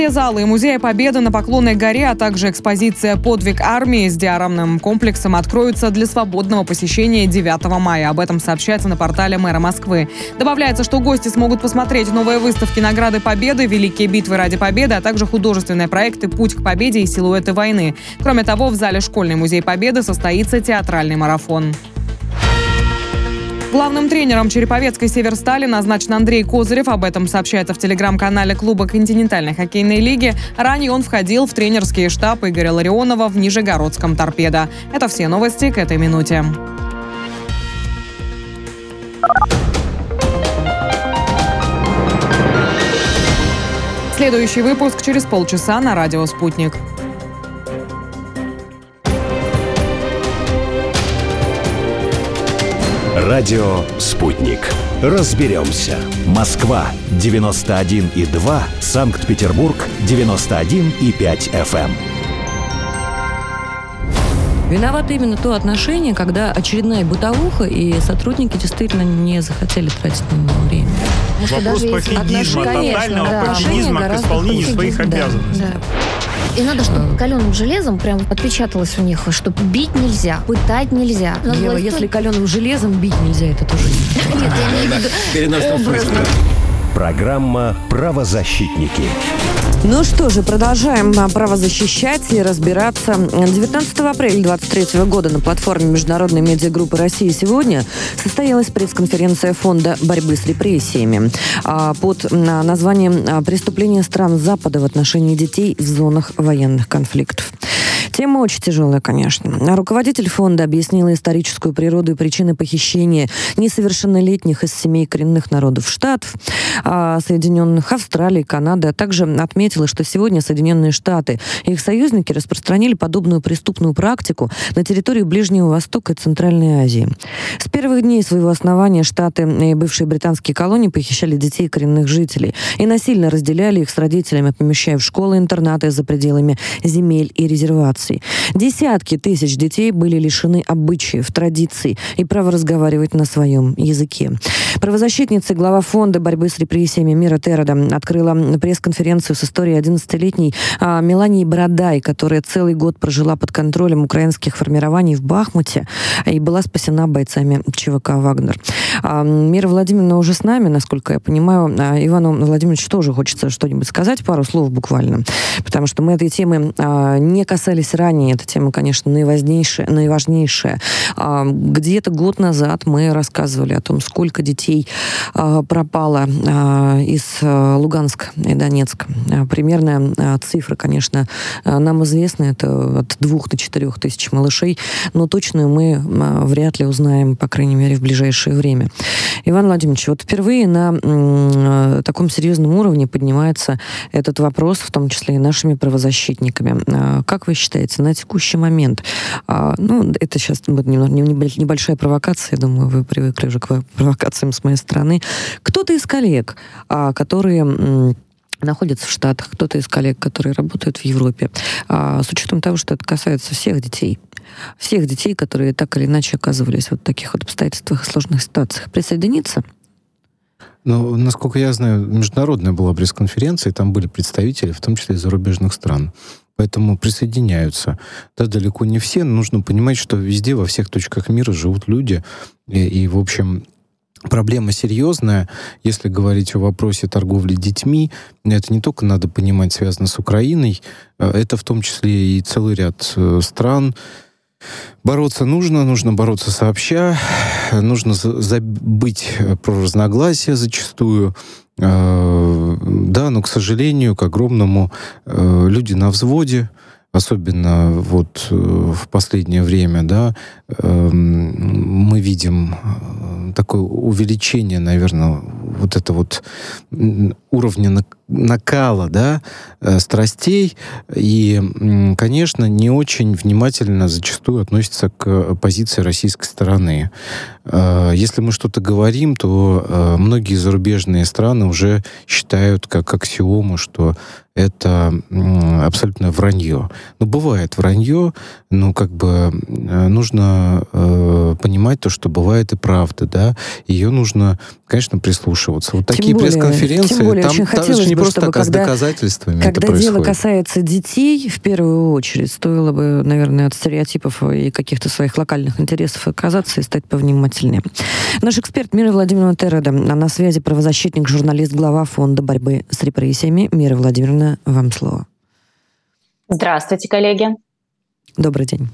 Все залы Музея Победы на Поклонной горе, а также экспозиция «Подвиг армии» с диарамным комплексом откроются для свободного посещения 9 мая. Об этом сообщается на портале мэра Москвы. Добавляется, что гости смогут посмотреть новые выставки «Награды Победы», «Великие битвы ради Победы», а также художественные проекты «Путь к победе» и «Силуэты войны». Кроме того, в зале «Школьный музей Победы» состоится театральный марафон. Главным тренером Череповецкой «Северстали» назначен Андрей Козырев. Об этом сообщается в телеграм-канале клуба континентальной хоккейной лиги. Ранее он входил в тренерский штаб Игоря Ларионова в Нижегородском «Торпедо». Это все новости к этой минуте. Следующий выпуск через полчаса на радио «Спутник». Радио «Спутник». Разберемся. Москва, 91,2. Санкт-Петербург, 91,5 FM. Виновато именно то отношение, когда очередная бытовуха, и сотрудники действительно не захотели тратить на него время. Вопрос пофигизма, тотального да. пофигизма к исполнению своих да, обязанностей. Да. И надо, чтобы каленым железом прям отпечаталось у них, что бить нельзя, пытать нельзя. Ева, если каленым железом бить нельзя, это тоже не Нет, я имею в виду. Программа «Правозащитники». Ну что же, продолжаем а, право защищать и разбираться. 19 апреля 2023 года на платформе Международной медиагруппы России сегодня состоялась пресс-конференция Фонда борьбы с репрессиями а, под названием «Преступления стран Запада в отношении детей в зонах военных конфликтов». Тема очень тяжелая, конечно. Руководитель фонда объяснила историческую природу и причины похищения несовершеннолетних из семей коренных народов Штатов, а, Соединенных, Австралии, Канады, а также отметила, что сегодня Соединенные Штаты и их союзники распространили подобную преступную практику на территории Ближнего Востока и Центральной Азии. С первых дней своего основания Штаты и бывшие британские колонии похищали детей коренных жителей и насильно разделяли их с родителями, помещая в школы и интернаты за пределами земель и резерваций миграции. Десятки тысяч детей были лишены обычаев, традиций и права разговаривать на своем языке. Правозащитница, глава фонда борьбы с репрессиями Мира Терода открыла пресс-конференцию с историей 11-летней а, Мелании Бородай, которая целый год прожила под контролем украинских формирований в Бахмуте и была спасена бойцами ЧВК «Вагнер». А, Мира Владимировна уже с нами, насколько я понимаю. А, Ивану Владимировичу тоже хочется что-нибудь сказать, пару слов буквально, потому что мы этой темы не касались ранее. Эта тема, конечно, наиважнейшая. наиважнейшая. А, где-то год назад мы рассказывали о том, сколько детей а, пропало а, из Луганска и Донецка. Примерная цифра, конечно, нам известна. Это от двух до четырех тысяч малышей, но точную мы вряд ли узнаем, по крайней мере, в ближайшее время. Иван Владимирович, вот впервые на таком серьезном уровне поднимается этот вопрос, в том числе и нашими правозащитниками. Как вы считаете, считаете на текущий момент? А, ну, это сейчас будет небольшая провокация, я думаю, вы привыкли уже к провокациям с моей стороны. Кто-то из коллег, а, которые находятся в Штатах, кто-то из коллег, которые работают в Европе, а, с учетом того, что это касается всех детей, всех детей, которые так или иначе оказывались вот в таких вот обстоятельствах и сложных ситуациях, присоединиться? Ну, насколько я знаю, международная была пресс-конференция, и там были представители, в том числе из зарубежных стран поэтому присоединяются. Да, далеко не все, но нужно понимать, что везде, во всех точках мира живут люди, и, и в общем, Проблема серьезная, если говорить о вопросе торговли детьми. Это не только надо понимать связано с Украиной, э, это в том числе и целый ряд э, стран. Бороться нужно, нужно бороться сообща, нужно забыть про разногласия зачастую, Э, да, но, к сожалению, к огромному, э, люди на взводе, особенно вот э, в последнее время, да, эм, мы видим такое увеличение, наверное, вот это вот уровня накала, да, страстей, и, конечно, не очень внимательно зачастую относится к позиции российской стороны. Э, если мы что-то говорим, то э, многие зарубежные страны уже считают как аксиому, что это абсолютно вранье. Ну, бывает вранье, но как бы э, нужно э, понимать то, что бывает и правда, да. Ее нужно, конечно, прислушиваться. Вот такие пресс-конференции, там, там же не просто так, а с доказательствами Когда это дело касается детей, в первую очередь, стоило бы, наверное, от стереотипов и каких-то своих локальных интересов отказаться и стать повнимательнее. Наш эксперт Мира Владимировна Тереда, на связи правозащитник, журналист, глава фонда борьбы с репрессиями. Мира Владимировна, вам слово. Здравствуйте, коллеги. Добрый день.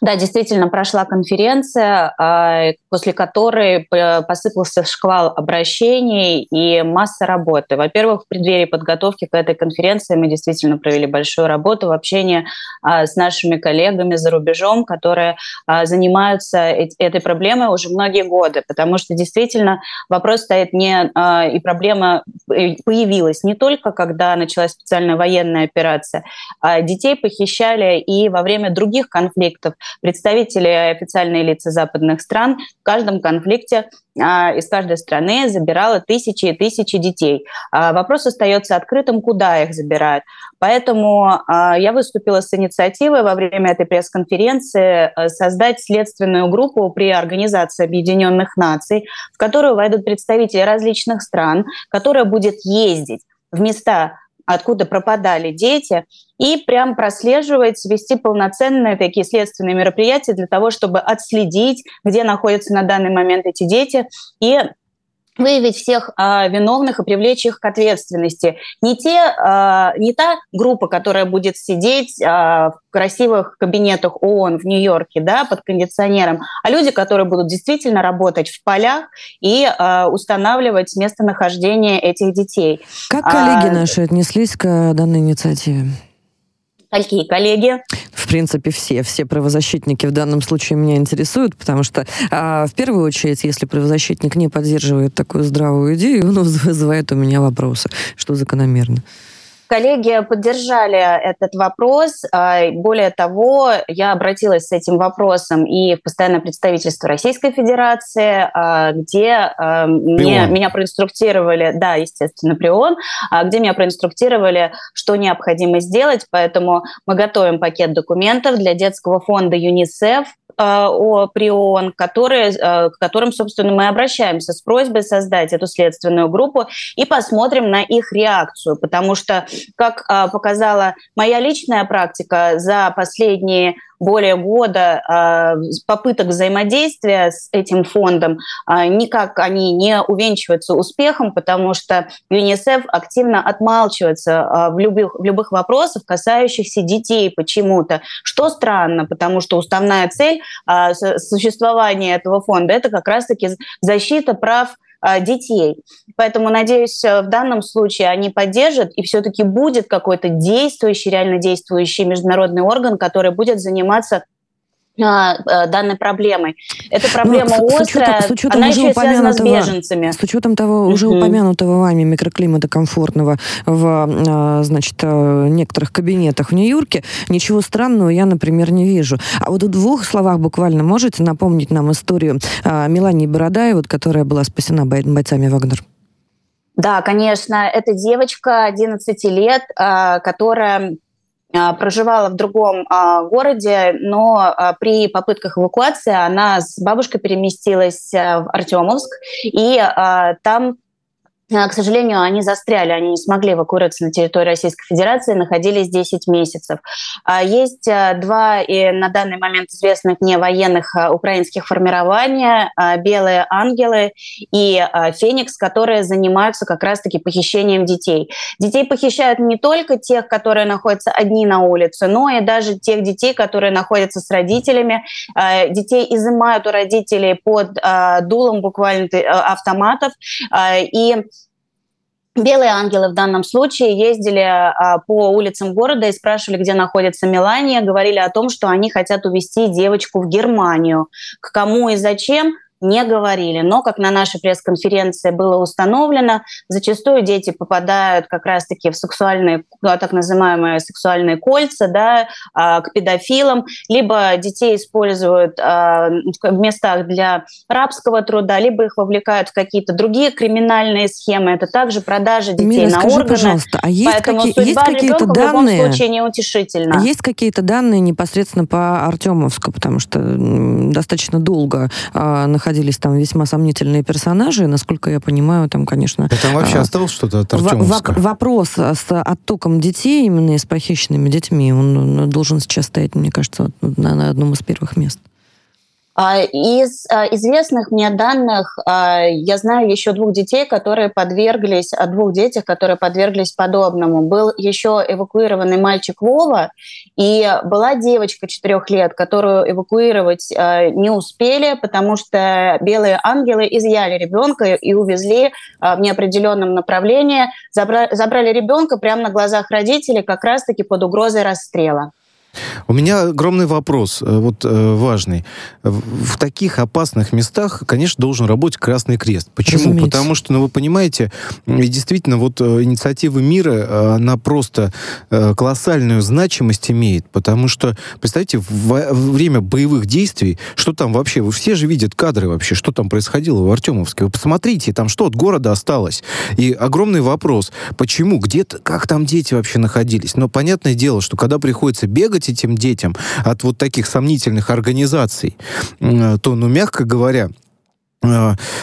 Да, действительно, прошла конференция, а, после которой посыпался шквал обращений и масса работы. Во-первых, в преддверии подготовки к этой конференции мы действительно провели большую работу в общении а, с нашими коллегами за рубежом, которые а, занимаются этой проблемой уже многие годы, потому что действительно вопрос стоит не... И проблема появилась не только, когда началась специальная военная операция. Детей похищали и во время других конфликтов конфликтов. Представители официальные лица западных стран в каждом конфликте а, из каждой страны забирала тысячи и тысячи детей. А, вопрос остается открытым, куда их забирают. Поэтому а, я выступила с инициативой во время этой пресс-конференции создать следственную группу при Организации Объединенных Наций, в которую войдут представители различных стран, которая будет ездить в места откуда пропадали дети, и прям прослеживать, вести полноценные такие следственные мероприятия для того, чтобы отследить, где находятся на данный момент эти дети, и выявить всех э, виновных и привлечь их к ответственности. Не, те, э, не та группа, которая будет сидеть э, в красивых кабинетах ООН в Нью-Йорке да, под кондиционером, а люди, которые будут действительно работать в полях и э, устанавливать местонахождение этих детей. Как коллеги а, наши отнеслись к данной инициативе? Какие коллеги? В принципе, все. Все правозащитники в данном случае меня интересуют, потому что а, в первую очередь, если правозащитник не поддерживает такую здравую идею, он вызывает у меня вопросы, что закономерно. Коллеги поддержали этот вопрос. А, более того, я обратилась с этим вопросом и в постоянное представительство Российской Федерации, а, где а, мне, меня проинструктировали, да, естественно, Прион, где меня проинструктировали, что необходимо сделать. Поэтому мы готовим пакет документов для детского фонда ЮНИСЕФ, о ПРИОН, которые, к которым, собственно, мы обращаемся с просьбой создать эту следственную группу и посмотрим на их реакцию, потому что как а, показала моя личная практика за последние более года а, попыток взаимодействия с этим фондом, а, никак они не увенчиваются успехом, потому что ЮНИСЕФ активно отмалчивается в любых, в любых вопросах, касающихся детей почему-то. Что странно, потому что уставная цель существования этого фонда – это как раз-таки защита прав а, детей. Поэтому, надеюсь, э, в данном случае они поддержат, и все-таки будет какой-то действующий, реально действующий международный орган, который будет заниматься э, данной проблемой. Эта проблема ну, с, острая, с учетом, с учетом она еще и связана с беженцами. С учетом того уже uh-huh. упомянутого вами микроклимата комфортного в а, значит, э, некоторых кабинетах в Нью-Йорке, ничего странного я, например, не вижу. А вот в двух словах буквально можете напомнить нам историю а, Мелании Бородаевой, которая была спасена бойцами Вагнер? Да, конечно, это девочка 11 лет, которая а, проживала в другом а, городе, но а, при попытках эвакуации она с бабушкой переместилась в Артемовск, и там к сожалению, они застряли, они не смогли эвакуироваться на территорию Российской Федерации, находились 10 месяцев. Есть два и на данный момент известных мне военных украинских формирования «Белые ангелы» и «Феникс», которые занимаются как раз-таки похищением детей. Детей похищают не только тех, которые находятся одни на улице, но и даже тех детей, которые находятся с родителями. Детей изымают у родителей под дулом буквально автоматов. И Белые ангелы в данном случае ездили а, по улицам города и спрашивали, где находится Мелания, говорили о том, что они хотят увезти девочку в Германию. К кому и зачем? Не говорили. Но, как на нашей пресс-конференции было установлено, зачастую дети попадают как раз-таки в сексуальные, ну, так называемые сексуальные кольца, да, а, к педофилам, либо детей используют а, в местах для рабского труда, либо их вовлекают в какие-то другие криминальные схемы. Это также продажа детей Мира, на скажи, органы. пожалуйста, а есть, Поэтому какие, есть какие-то данные, в любом случае неутешительна. Есть какие-то данные непосредственно по Артемовску, потому что достаточно долго э, находились там весьма сомнительные персонажи. Насколько я понимаю, там, конечно... Да там вообще а, осталось что-то от Артемовска? Вопрос с оттоком детей, именно с похищенными детьми, он должен сейчас стоять, мне кажется, на, на одном из первых мест. А, из а, известных мне данных а, я знаю еще двух детей, которые подверглись, о двух детях, которые подверглись подобному. Был еще эвакуированный мальчик Вова, и была девочка четырех лет, которую эвакуировать не успели, потому что белые ангелы изъяли ребенка и увезли в неопределенном направлении, забрали ребенка прямо на глазах родителей как раз-таки под угрозой расстрела. У меня огромный вопрос, э, вот э, важный. В таких опасных местах, конечно, должен работать Красный Крест. Почему? Разумеется. Потому что, ну, вы понимаете, действительно, вот э, инициатива мира, она просто колоссальную значимость имеет, потому что, представьте, во время боевых действий, что там вообще, вы все же видят кадры вообще, что там происходило в Артемовске. Вы посмотрите, там что от города осталось. И огромный вопрос, почему, где-то, как там дети вообще находились. Но понятное дело, что когда приходится бегать помогать этим детям от вот таких сомнительных организаций, то, ну, мягко говоря,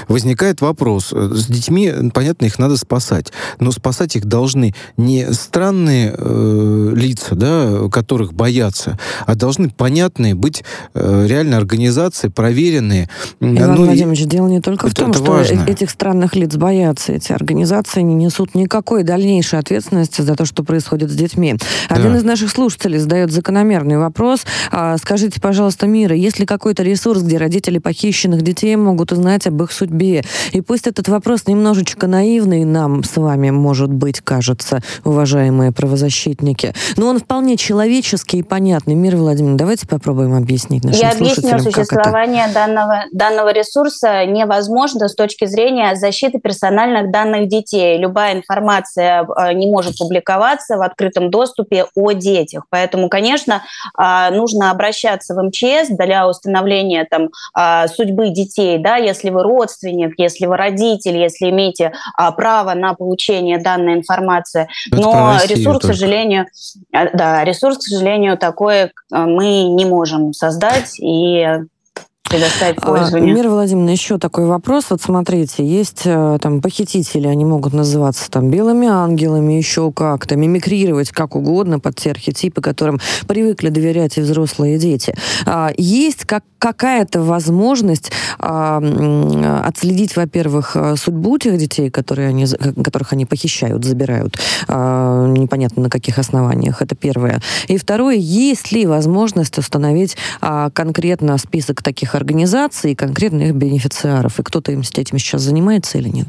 возникает вопрос. С детьми, понятно, их надо спасать. Но спасать их должны не странные э, лица, да, которых боятся, а должны понятные быть э, реально организации, проверенные. Иван ну, Владимирович, и... дело не только это, в том, что важно. этих странных лиц боятся. Эти организации не несут никакой дальнейшей ответственности за то, что происходит с детьми. Один да. из наших слушателей задает закономерный вопрос. А, скажите, пожалуйста, Мира, есть ли какой-то ресурс, где родители похищенных детей могут узнать знать об их судьбе. И пусть этот вопрос немножечко наивный нам с вами, может быть, кажется, уважаемые правозащитники, но он вполне человеческий и понятный. Мир Владимировна, давайте попробуем объяснить нашим Я объясню, существование данного, данного ресурса невозможно с точки зрения защиты персональных данных детей. Любая информация э, не может публиковаться в открытом доступе о детях. Поэтому, конечно, а, нужно обращаться в МЧС для установления там, а, судьбы детей, да, если вы родственник, если вы родитель, если имеете а, право на получение данной информации. Это Но ресурс, только. к сожалению, а, да, ресурс, к сожалению, такой а, мы не можем создать и предоставить а, пользование. Мира Владимировна, еще такой вопрос. Вот смотрите, есть э, там похитители, они могут называться там белыми ангелами, еще как-то, мимикрировать как угодно под те архетипы, которым привыкли доверять и взрослые и дети. А, есть как какая-то возможность а, отследить, во-первых, э, судьбу тех детей, которые они, которых они похищают, забирают, непонятно на каких основаниях, это первое. И второе, есть ли возможность установить конкретно список таких организаций и конкретных бенефициаров, и кто-то им этим сейчас занимается или нет?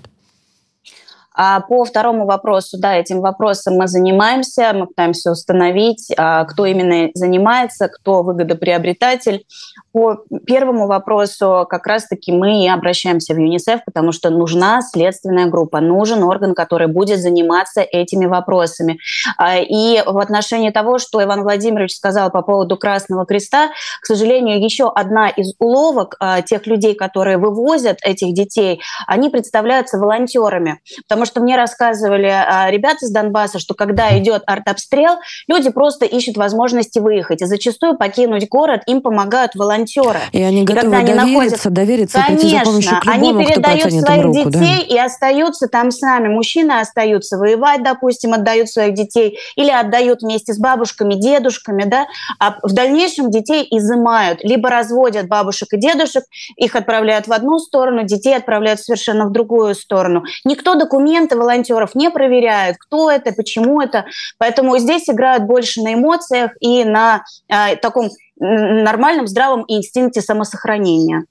А по второму вопросу, да, этим вопросом мы занимаемся, мы пытаемся установить, а, кто именно занимается, кто выгодоприобретатель. По первому вопросу как раз-таки мы и обращаемся в ЮНИСЕФ, потому что нужна следственная группа, нужен орган, который будет заниматься этими вопросами. А, и в отношении того, что Иван Владимирович сказал по поводу Красного Креста, к сожалению, еще одна из уловок а, тех людей, которые вывозят этих детей, они представляются волонтерами. Потому что мне рассказывали а, ребята из Донбасса, что когда идет артобстрел, люди просто ищут возможности выехать. И зачастую покинуть город им помогают волонтеры. И они готовы и довериться, находят... довериться, Конечно, прийти за помощью к любому, они передают своих руку, детей да? и остаются там с нами. Мужчины остаются воевать, допустим, отдают своих детей или отдают вместе с бабушками, дедушками, да, а в дальнейшем детей изымают, либо разводят бабушек и дедушек, их отправляют в одну сторону, детей отправляют совершенно в другую сторону. Никто документы волонтеров не проверяет, кто это, почему это. Поэтому здесь играют больше на эмоциях и на э, таком нормальном здравом инстинкте самосохранения.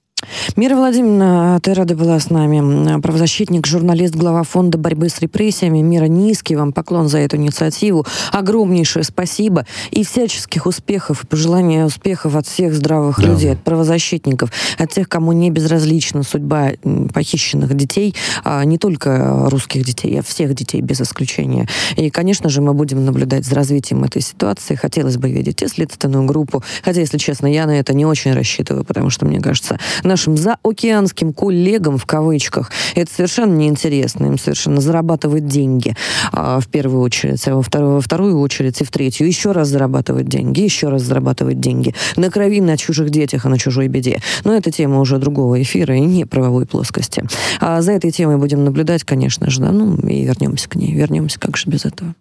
Мира Владимировна ты рада была с нами. Правозащитник, журналист, глава фонда борьбы с репрессиями. Мира, низкий вам поклон за эту инициативу. Огромнейшее спасибо. И всяческих успехов, и пожелания успехов от всех здравых да. людей, от правозащитников, от тех, кому не безразлична судьба похищенных детей, а не только русских детей, а всех детей без исключения. И, конечно же, мы будем наблюдать за развитием этой ситуации. Хотелось бы видеть и следственную группу. Хотя, если честно, я на это не очень рассчитываю, потому что, мне кажется, нашим заокеанским коллегам, в кавычках, это совершенно неинтересно. Им совершенно зарабатывать деньги а, в первую очередь, а во вторую, во вторую очередь и в третью. Еще раз зарабатывать деньги, еще раз зарабатывать деньги. На крови, на чужих детях, а на чужой беде. Но это тема уже другого эфира и не правовой плоскости. А за этой темой будем наблюдать, конечно же, да, ну и вернемся к ней. Вернемся, как же без этого.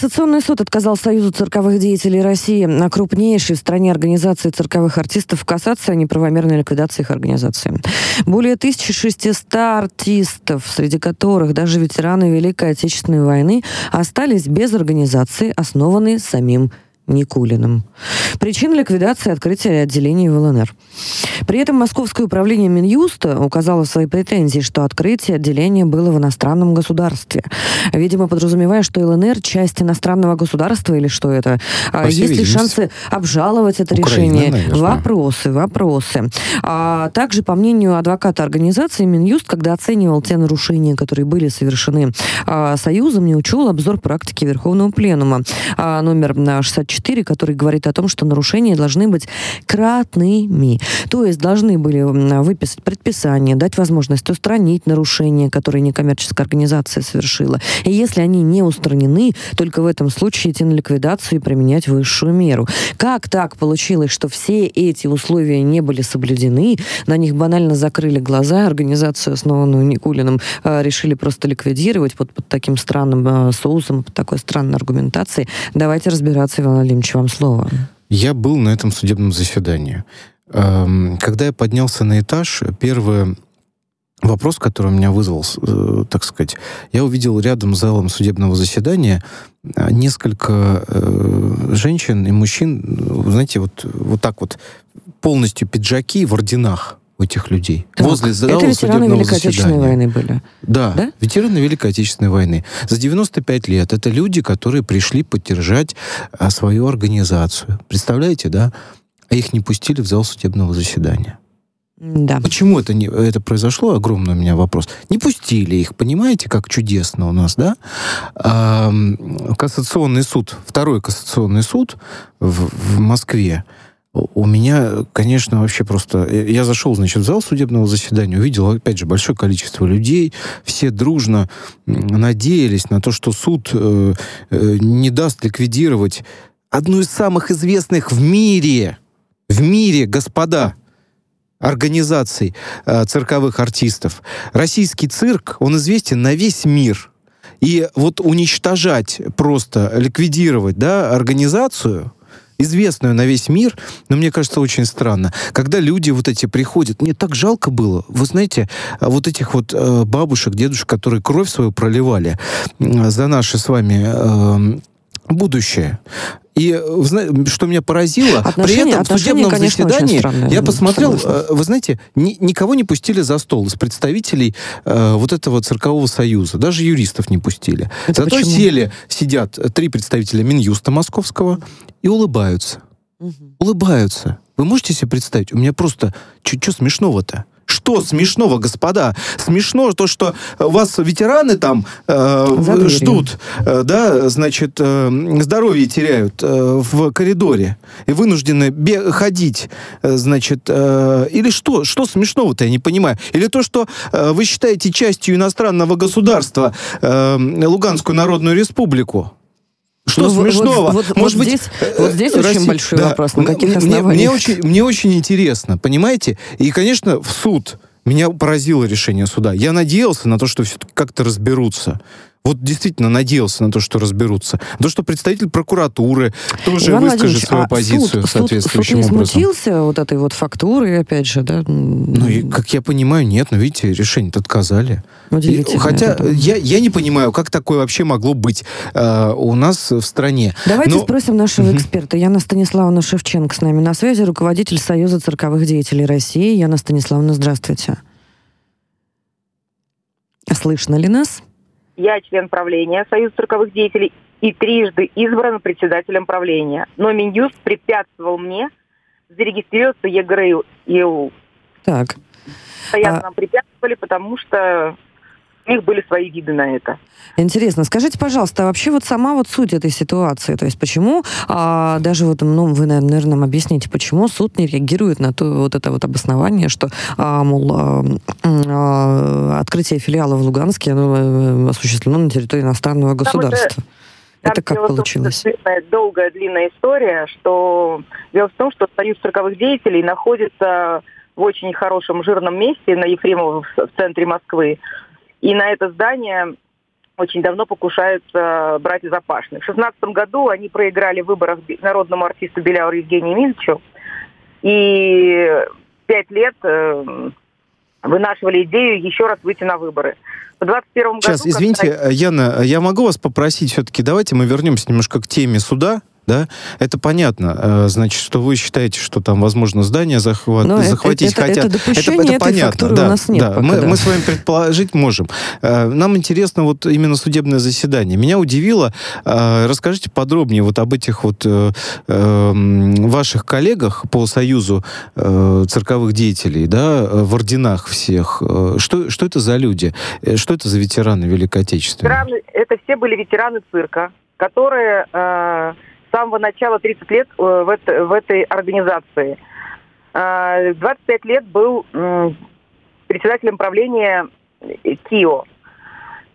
Кассационный суд отказал Союзу цирковых деятелей России на крупнейшей в стране организации цирковых артистов в кассации о неправомерной ликвидации их организации. Более 1600 артистов, среди которых даже ветераны Великой Отечественной войны, остались без организации, основанной самим Никулиным. Причина ликвидации открытия отделений в ЛНР. При этом Московское управление Минюста указало в своей претензии, что открытие отделения было в иностранном государстве. Видимо, подразумевая, что ЛНР часть иностранного государства или что это. А По Есть ли шансы обжаловать это Украина, решение? Наверное. Вопросы, вопросы. А также, по мнению адвоката организации, Минюст, когда оценивал те нарушения, которые были совершены а, Союзом, не учел обзор практики Верховного Пленума а, номер 64 54, который говорит о том, что нарушения должны быть кратными. То есть должны были выписать предписание, дать возможность устранить нарушения, которые некоммерческая организация совершила. И если они не устранены, только в этом случае идти на ликвидацию и применять высшую меру. Как так получилось, что все эти условия не были соблюдены, на них банально закрыли глаза, организацию, основанную Никулиным, э, решили просто ликвидировать вот под таким странным э, соусом, под такой странной аргументацией. Давайте разбираться, Иван Владимирович, вам слово. Я был на этом судебном заседании. Эм, когда я поднялся на этаж, первый вопрос, который меня вызвал, э, так сказать, я увидел рядом с залом судебного заседания несколько женщин и мужчин, знаете, вот, вот так вот, полностью пиджаки в орденах у этих людей. Так, возле это ветераны Великой Отечественной войны были? Да, да, ветераны Великой Отечественной войны. За 95 лет это люди, которые пришли поддержать а, свою организацию. Представляете, да? А их не пустили в зал судебного заседания. Да. Почему это, не, это произошло? Огромный у меня вопрос. Не пустили их, понимаете, как чудесно у нас, да? А, кассационный суд, второй кассационный суд в, в Москве, у меня, конечно, вообще просто... Я зашел, значит, в зал судебного заседания, увидел, опять же, большое количество людей. Все дружно надеялись на то, что суд э, э, не даст ликвидировать одну из самых известных в мире, в мире, господа, организаций э, цирковых артистов. Российский цирк, он известен на весь мир. И вот уничтожать, просто ликвидировать, да, организацию известную на весь мир, но мне кажется, очень странно. Когда люди вот эти приходят, мне так жалко было, вы знаете, вот этих вот э, бабушек, дедушек, которые кровь свою проливали за наши с вами э, будущее. И что меня поразило, отношения, при этом в судебном конечно, заседании я посмотрел, согласна. Э, вы знаете, ни, никого не пустили за стол из представителей э, вот этого циркового союза, даже юристов не пустили. Это Зато почему? сели, сидят три представителя Минюста московского и улыбаются. Угу. Улыбаются. Вы можете себе представить? У меня просто... Что смешного-то? Что смешного, господа? Смешно то, что вас ветераны там э, ждут, э, да, значит, э, здоровье теряют э, в коридоре и вынуждены ходить, э, значит, э, или что? Что смешного-то, я не понимаю. Или то, что э, вы считаете частью иностранного государства э, Луганскую Народную Республику? Что ну, смешного? Вот, вот, Может вот быть, здесь, вот здесь Россия, очень большой да, вопрос, на каких основаниях? Мне, мне, очень, мне очень интересно, понимаете? И, конечно, в суд меня поразило решение суда. Я надеялся на то, что все-таки как-то разберутся вот действительно надеялся на то, что разберутся. То, что представитель прокуратуры тоже Иван выскажет свою а позицию суд, соответствующим суд, суд не образом. смутился вот этой вот фактурой, опять же, да? Ну, и, как я понимаю, нет, но видите, решение-то отказали. И, хотя я, я не понимаю, как такое вообще могло быть э, у нас в стране. Давайте но... спросим нашего угу. эксперта. Яна Станиславовна Шевченко с нами на связи, руководитель Союза цирковых деятелей России. Яна Станиславовна, здравствуйте. Слышно ли нас? Я член правления Союза цирковых деятелей и трижды избран председателем правления. Но Минюст препятствовал мне зарегистрироваться ЕГРЮ. Так. Постоянно а... нам препятствовали, потому что них были свои виды на это. Интересно, скажите, пожалуйста, а вообще вот сама вот суть этой ситуации, то есть почему, а, даже вот, ну, вы, наверное, нам объясните, почему суд не реагирует на то вот это вот обоснование, что, а, мол, а, а, открытие филиала в Луганске ну, э, осуществлено на территории иностранного государства? Там это как получилось? Том, длинная, долгая, длинная история, что дело в том, что Союз цирковых деятелей находится в очень хорошем жирном месте на Ефремово в центре Москвы. И на это здание очень давно покушаются братья Запашные. В 2016 году они проиграли в выборах народному артисту Беляуру Евгению Минчу. И пять лет э, вынашивали идею еще раз выйти на выборы. В 21 году... Сейчас, извините, когда... Яна, я могу вас попросить все-таки, давайте мы вернемся немножко к теме суда, да, это понятно. Э, значит, что вы считаете, что там возможно здание захват, Но захватить это, хотят. Это, это, это, это понятно. Да, у нас нет да. Пока, мы, да. мы с вами предположить можем. Э, нам интересно вот именно судебное заседание. Меня удивило. Э, расскажите подробнее вот об этих вот ваших коллегах по союзу цирковых деятелей, да, в орденах всех. Что, что это за люди? Что это за ветераны Великой Отечественной? Ветераны, это все были ветераны цирка, которые с самого начала 30 лет э, в, это, в этой организации. 25 лет был председателем правления КИО.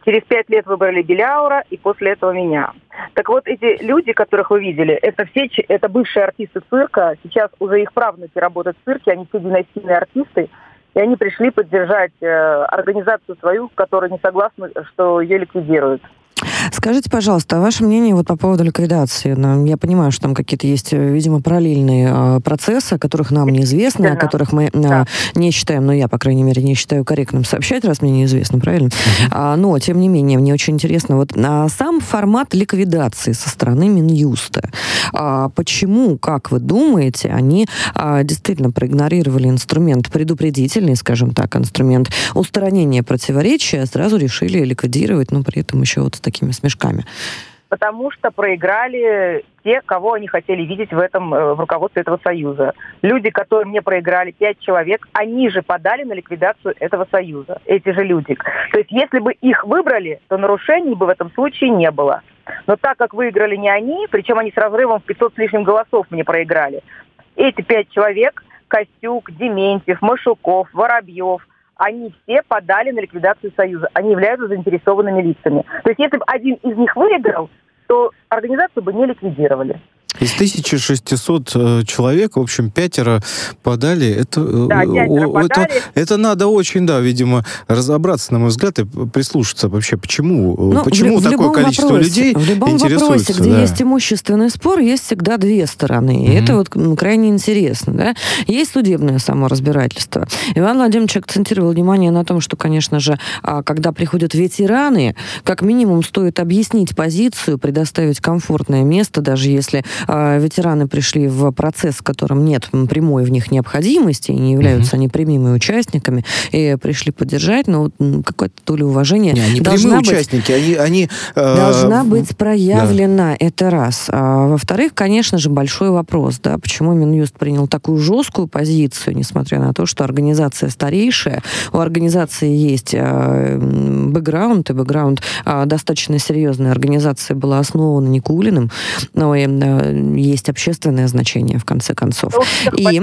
Через пять лет выбрали Беляура и после этого меня. Так вот, эти люди, которых вы видели, это все это бывшие артисты цирка. Сейчас уже их правнуки работают в цирке, они все династийные артисты. И они пришли поддержать э, организацию свою, которая не согласна, что ее ликвидируют. Скажите, пожалуйста, а ваше мнение вот по поводу ликвидации? Ну, я понимаю, что там какие-то есть, э, видимо, параллельные э, процессы, о которых нам неизвестно, о которых мы э, да. не считаем, но я, по крайней мере, не считаю корректным сообщать, раз мне неизвестно, правильно? Uh-huh. А, но, тем не менее, мне очень интересно, вот а, сам формат ликвидации со стороны Минюста. А, почему, как вы думаете, они а, действительно проигнорировали инструмент предупредительный, скажем так, инструмент устранения противоречия, сразу решили ликвидировать, но при этом еще вот такими смешками? Потому что проиграли те, кого они хотели видеть в этом э, в руководстве этого союза. Люди, которые мне проиграли, пять человек, они же подали на ликвидацию этого союза. Эти же люди. То есть, если бы их выбрали, то нарушений бы в этом случае не было. Но так как выиграли не они, причем они с разрывом в 500 с лишним голосов мне проиграли, эти пять человек, Костюк, Дементьев, Машуков, Воробьев – они все подали на ликвидацию Союза. Они являются заинтересованными лицами. То есть если бы один из них выиграл, то организацию бы не ликвидировали. Из 1600 э, человек, в общем, пятеро подали. Это, э, да, пятеро о, это, это надо очень, да, видимо, разобраться, на мой взгляд, и прислушаться вообще, почему, э, ну, почему в, такое в количество вопросе, людей В любом вопросе, где да. есть имущественный спор, есть всегда две стороны. И mm-hmm. это вот крайне интересно. Да? Есть судебное саморазбирательство. Иван Владимирович акцентировал внимание на том, что, конечно же, а, когда приходят ветераны, как минимум стоит объяснить позицию, предоставить комфортное место, даже если ветераны пришли в процесс, в котором нет прямой в них необходимости, и не являются угу. они прямыми участниками, и пришли поддержать, но какое-то то ли уважение не, они должна быть, участники, они... они э, должна быть проявлена, да. это раз. А, во-вторых, конечно же, большой вопрос, да, почему Минюст принял такую жесткую позицию, несмотря на то, что организация старейшая, у организации есть э, бэкграунд, и бэкграунд э, достаточно серьезная. Организация была основана Никулиным, но и, э, есть общественное значение, в конце концов. Ну, и,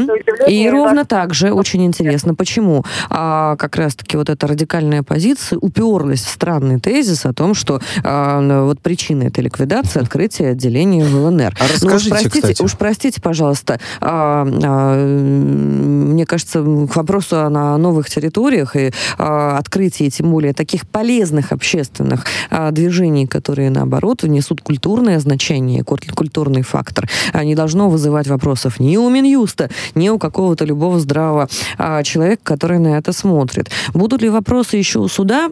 и ровно так же очень интересно, почему а, как раз-таки вот эта радикальная позиция уперлась в странный тезис о том, что а, вот причина этой ликвидации открытие отделения в ЛНР. А расскажите, ну, уж простите, кстати. уж простите, пожалуйста, а, а, мне кажется, к вопросу о новых территориях и а, открытии, тем более, таких полезных общественных а, движений, которые, наоборот, внесут культурное значение, культурный фактор. А не должно вызывать вопросов ни у Минюста, ни у какого-то любого здравого а, человека, который на это смотрит. Будут ли вопросы еще у суда?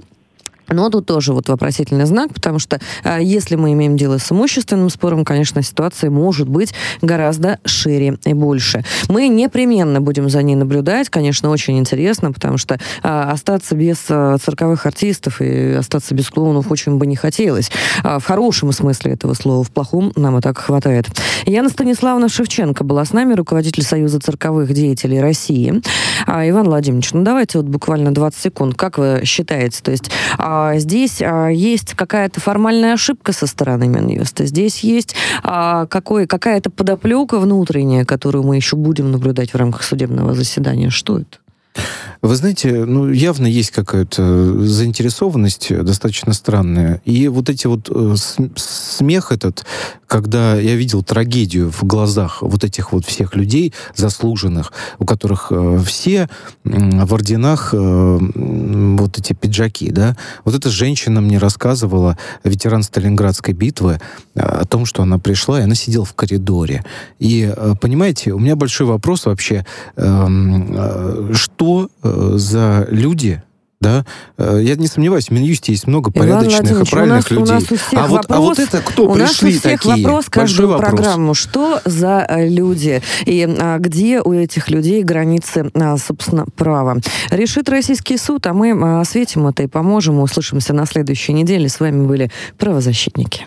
Но тут тоже вот вопросительный знак, потому что э, если мы имеем дело с имущественным спором, конечно, ситуация может быть гораздо шире и больше. Мы непременно будем за ней наблюдать, конечно, очень интересно, потому что э, остаться без э, цирковых артистов и остаться без клоунов очень бы не хотелось. Э, в хорошем смысле этого слова, в плохом нам и так хватает. Яна Станиславовна Шевченко была с нами, руководитель Союза цирковых деятелей России. А, Иван Владимирович, ну давайте вот буквально 20 секунд. Как вы считаете, то есть а, здесь а, есть какая-то формальная ошибка со стороны Минюста, здесь есть а, какой, какая-то подоплека внутренняя, которую мы еще будем наблюдать в рамках судебного заседания. Что это? Вы знаете, ну, явно есть какая-то заинтересованность достаточно странная. И вот эти вот э, смех этот, когда я видел трагедию в глазах вот этих вот всех людей заслуженных, у которых э, все в орденах э, вот эти пиджаки, да, вот эта женщина мне рассказывала, ветеран Сталинградской битвы, э, о том, что она пришла, и она сидела в коридоре. И, э, понимаете, у меня большой вопрос вообще, эм, э, что э, за люди, да, э, я не сомневаюсь, в Минюсте есть много порядочных и правильных у нас, людей. У нас у всех а, вопрос, вот, а вот это кто у пришли нас у всех такие? вопрос каждую Большой программу. Вопрос. Что за э, люди? И а, где у этих людей границы, а, собственно, права? Решит российский суд, а мы а, осветим это и поможем. Услышимся на следующей неделе. С вами были правозащитники.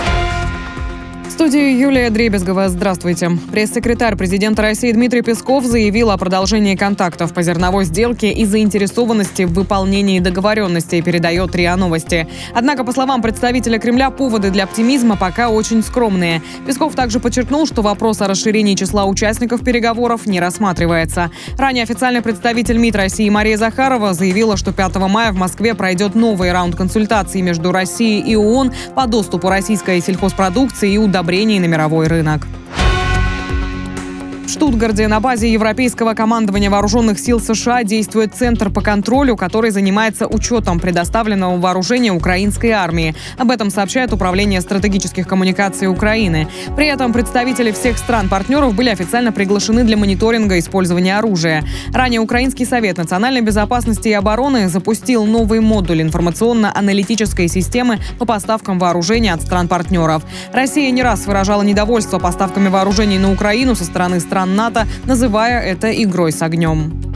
Студии Юлия Дребезгова. Здравствуйте. Пресс-секретарь президента России Дмитрий Песков заявил о продолжении контактов по зерновой сделке и заинтересованности в выполнении договоренностей, передает РИА Новости. Однако, по словам представителя Кремля, поводы для оптимизма пока очень скромные. Песков также подчеркнул, что вопрос о расширении числа участников переговоров не рассматривается. Ранее официальный представитель МИД России Мария Захарова заявила, что 5 мая в Москве пройдет новый раунд консультаций между Россией и ООН по доступу российской сельхозпродукции и удобрений удобрений на мировой рынок. Штутгарте на базе Европейского командования вооруженных сил США действует Центр по контролю, который занимается учетом предоставленного вооружения украинской армии. Об этом сообщает Управление стратегических коммуникаций Украины. При этом представители всех стран-партнеров были официально приглашены для мониторинга использования оружия. Ранее Украинский совет национальной безопасности и обороны запустил новый модуль информационно-аналитической системы по поставкам вооружения от стран-партнеров. Россия не раз выражала недовольство поставками вооружений на Украину со стороны стран НАТО, называя это игрой с огнем.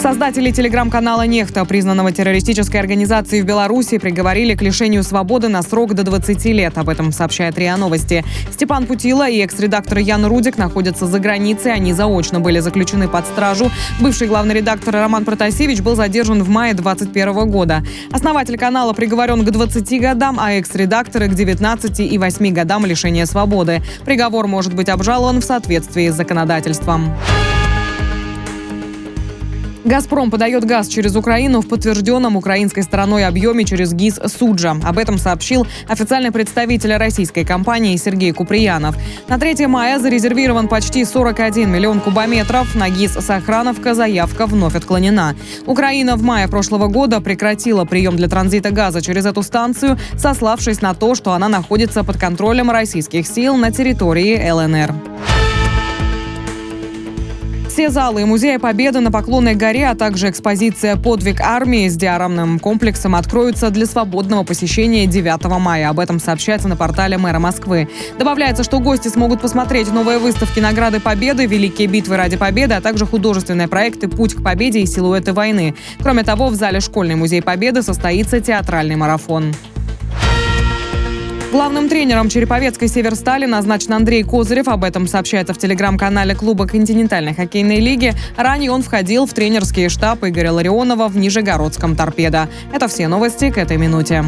Создатели телеграм-канала «Нехта», признанного террористической организацией в Беларуси, приговорили к лишению свободы на срок до 20 лет. Об этом сообщает РИА Новости. Степан Путила и экс-редактор Ян Рудик находятся за границей. Они заочно были заключены под стражу. Бывший главный редактор Роман Протасевич был задержан в мае 2021 года. Основатель канала приговорен к 20 годам, а экс-редакторы к 19 и 8 годам лишения свободы. Приговор может быть обжалован в соответствии с законодательством. «Газпром» подает газ через Украину в подтвержденном украинской стороной объеме через ГИС «Суджа». Об этом сообщил официальный представитель российской компании Сергей Куприянов. На 3 мая зарезервирован почти 41 миллион кубометров. На ГИС «Сохрановка» заявка вновь отклонена. Украина в мае прошлого года прекратила прием для транзита газа через эту станцию, сославшись на то, что она находится под контролем российских сил на территории ЛНР. Все залы Музея Победы на Поклонной горе, а также экспозиция «Подвиг армии» с диарамным комплексом откроются для свободного посещения 9 мая. Об этом сообщается на портале мэра Москвы. Добавляется, что гости смогут посмотреть новые выставки «Награды Победы», «Великие битвы ради победы», а также художественные проекты «Путь к победе» и «Силуэты войны». Кроме того, в зале «Школьный музей Победы» состоится театральный марафон. Главным тренером Череповецкой «Северстали» назначен Андрей Козырев. Об этом сообщается в телеграм-канале клуба континентальной хоккейной лиги. Ранее он входил в тренерский штаб Игоря Ларионова в Нижегородском «Торпедо». Это все новости к этой минуте.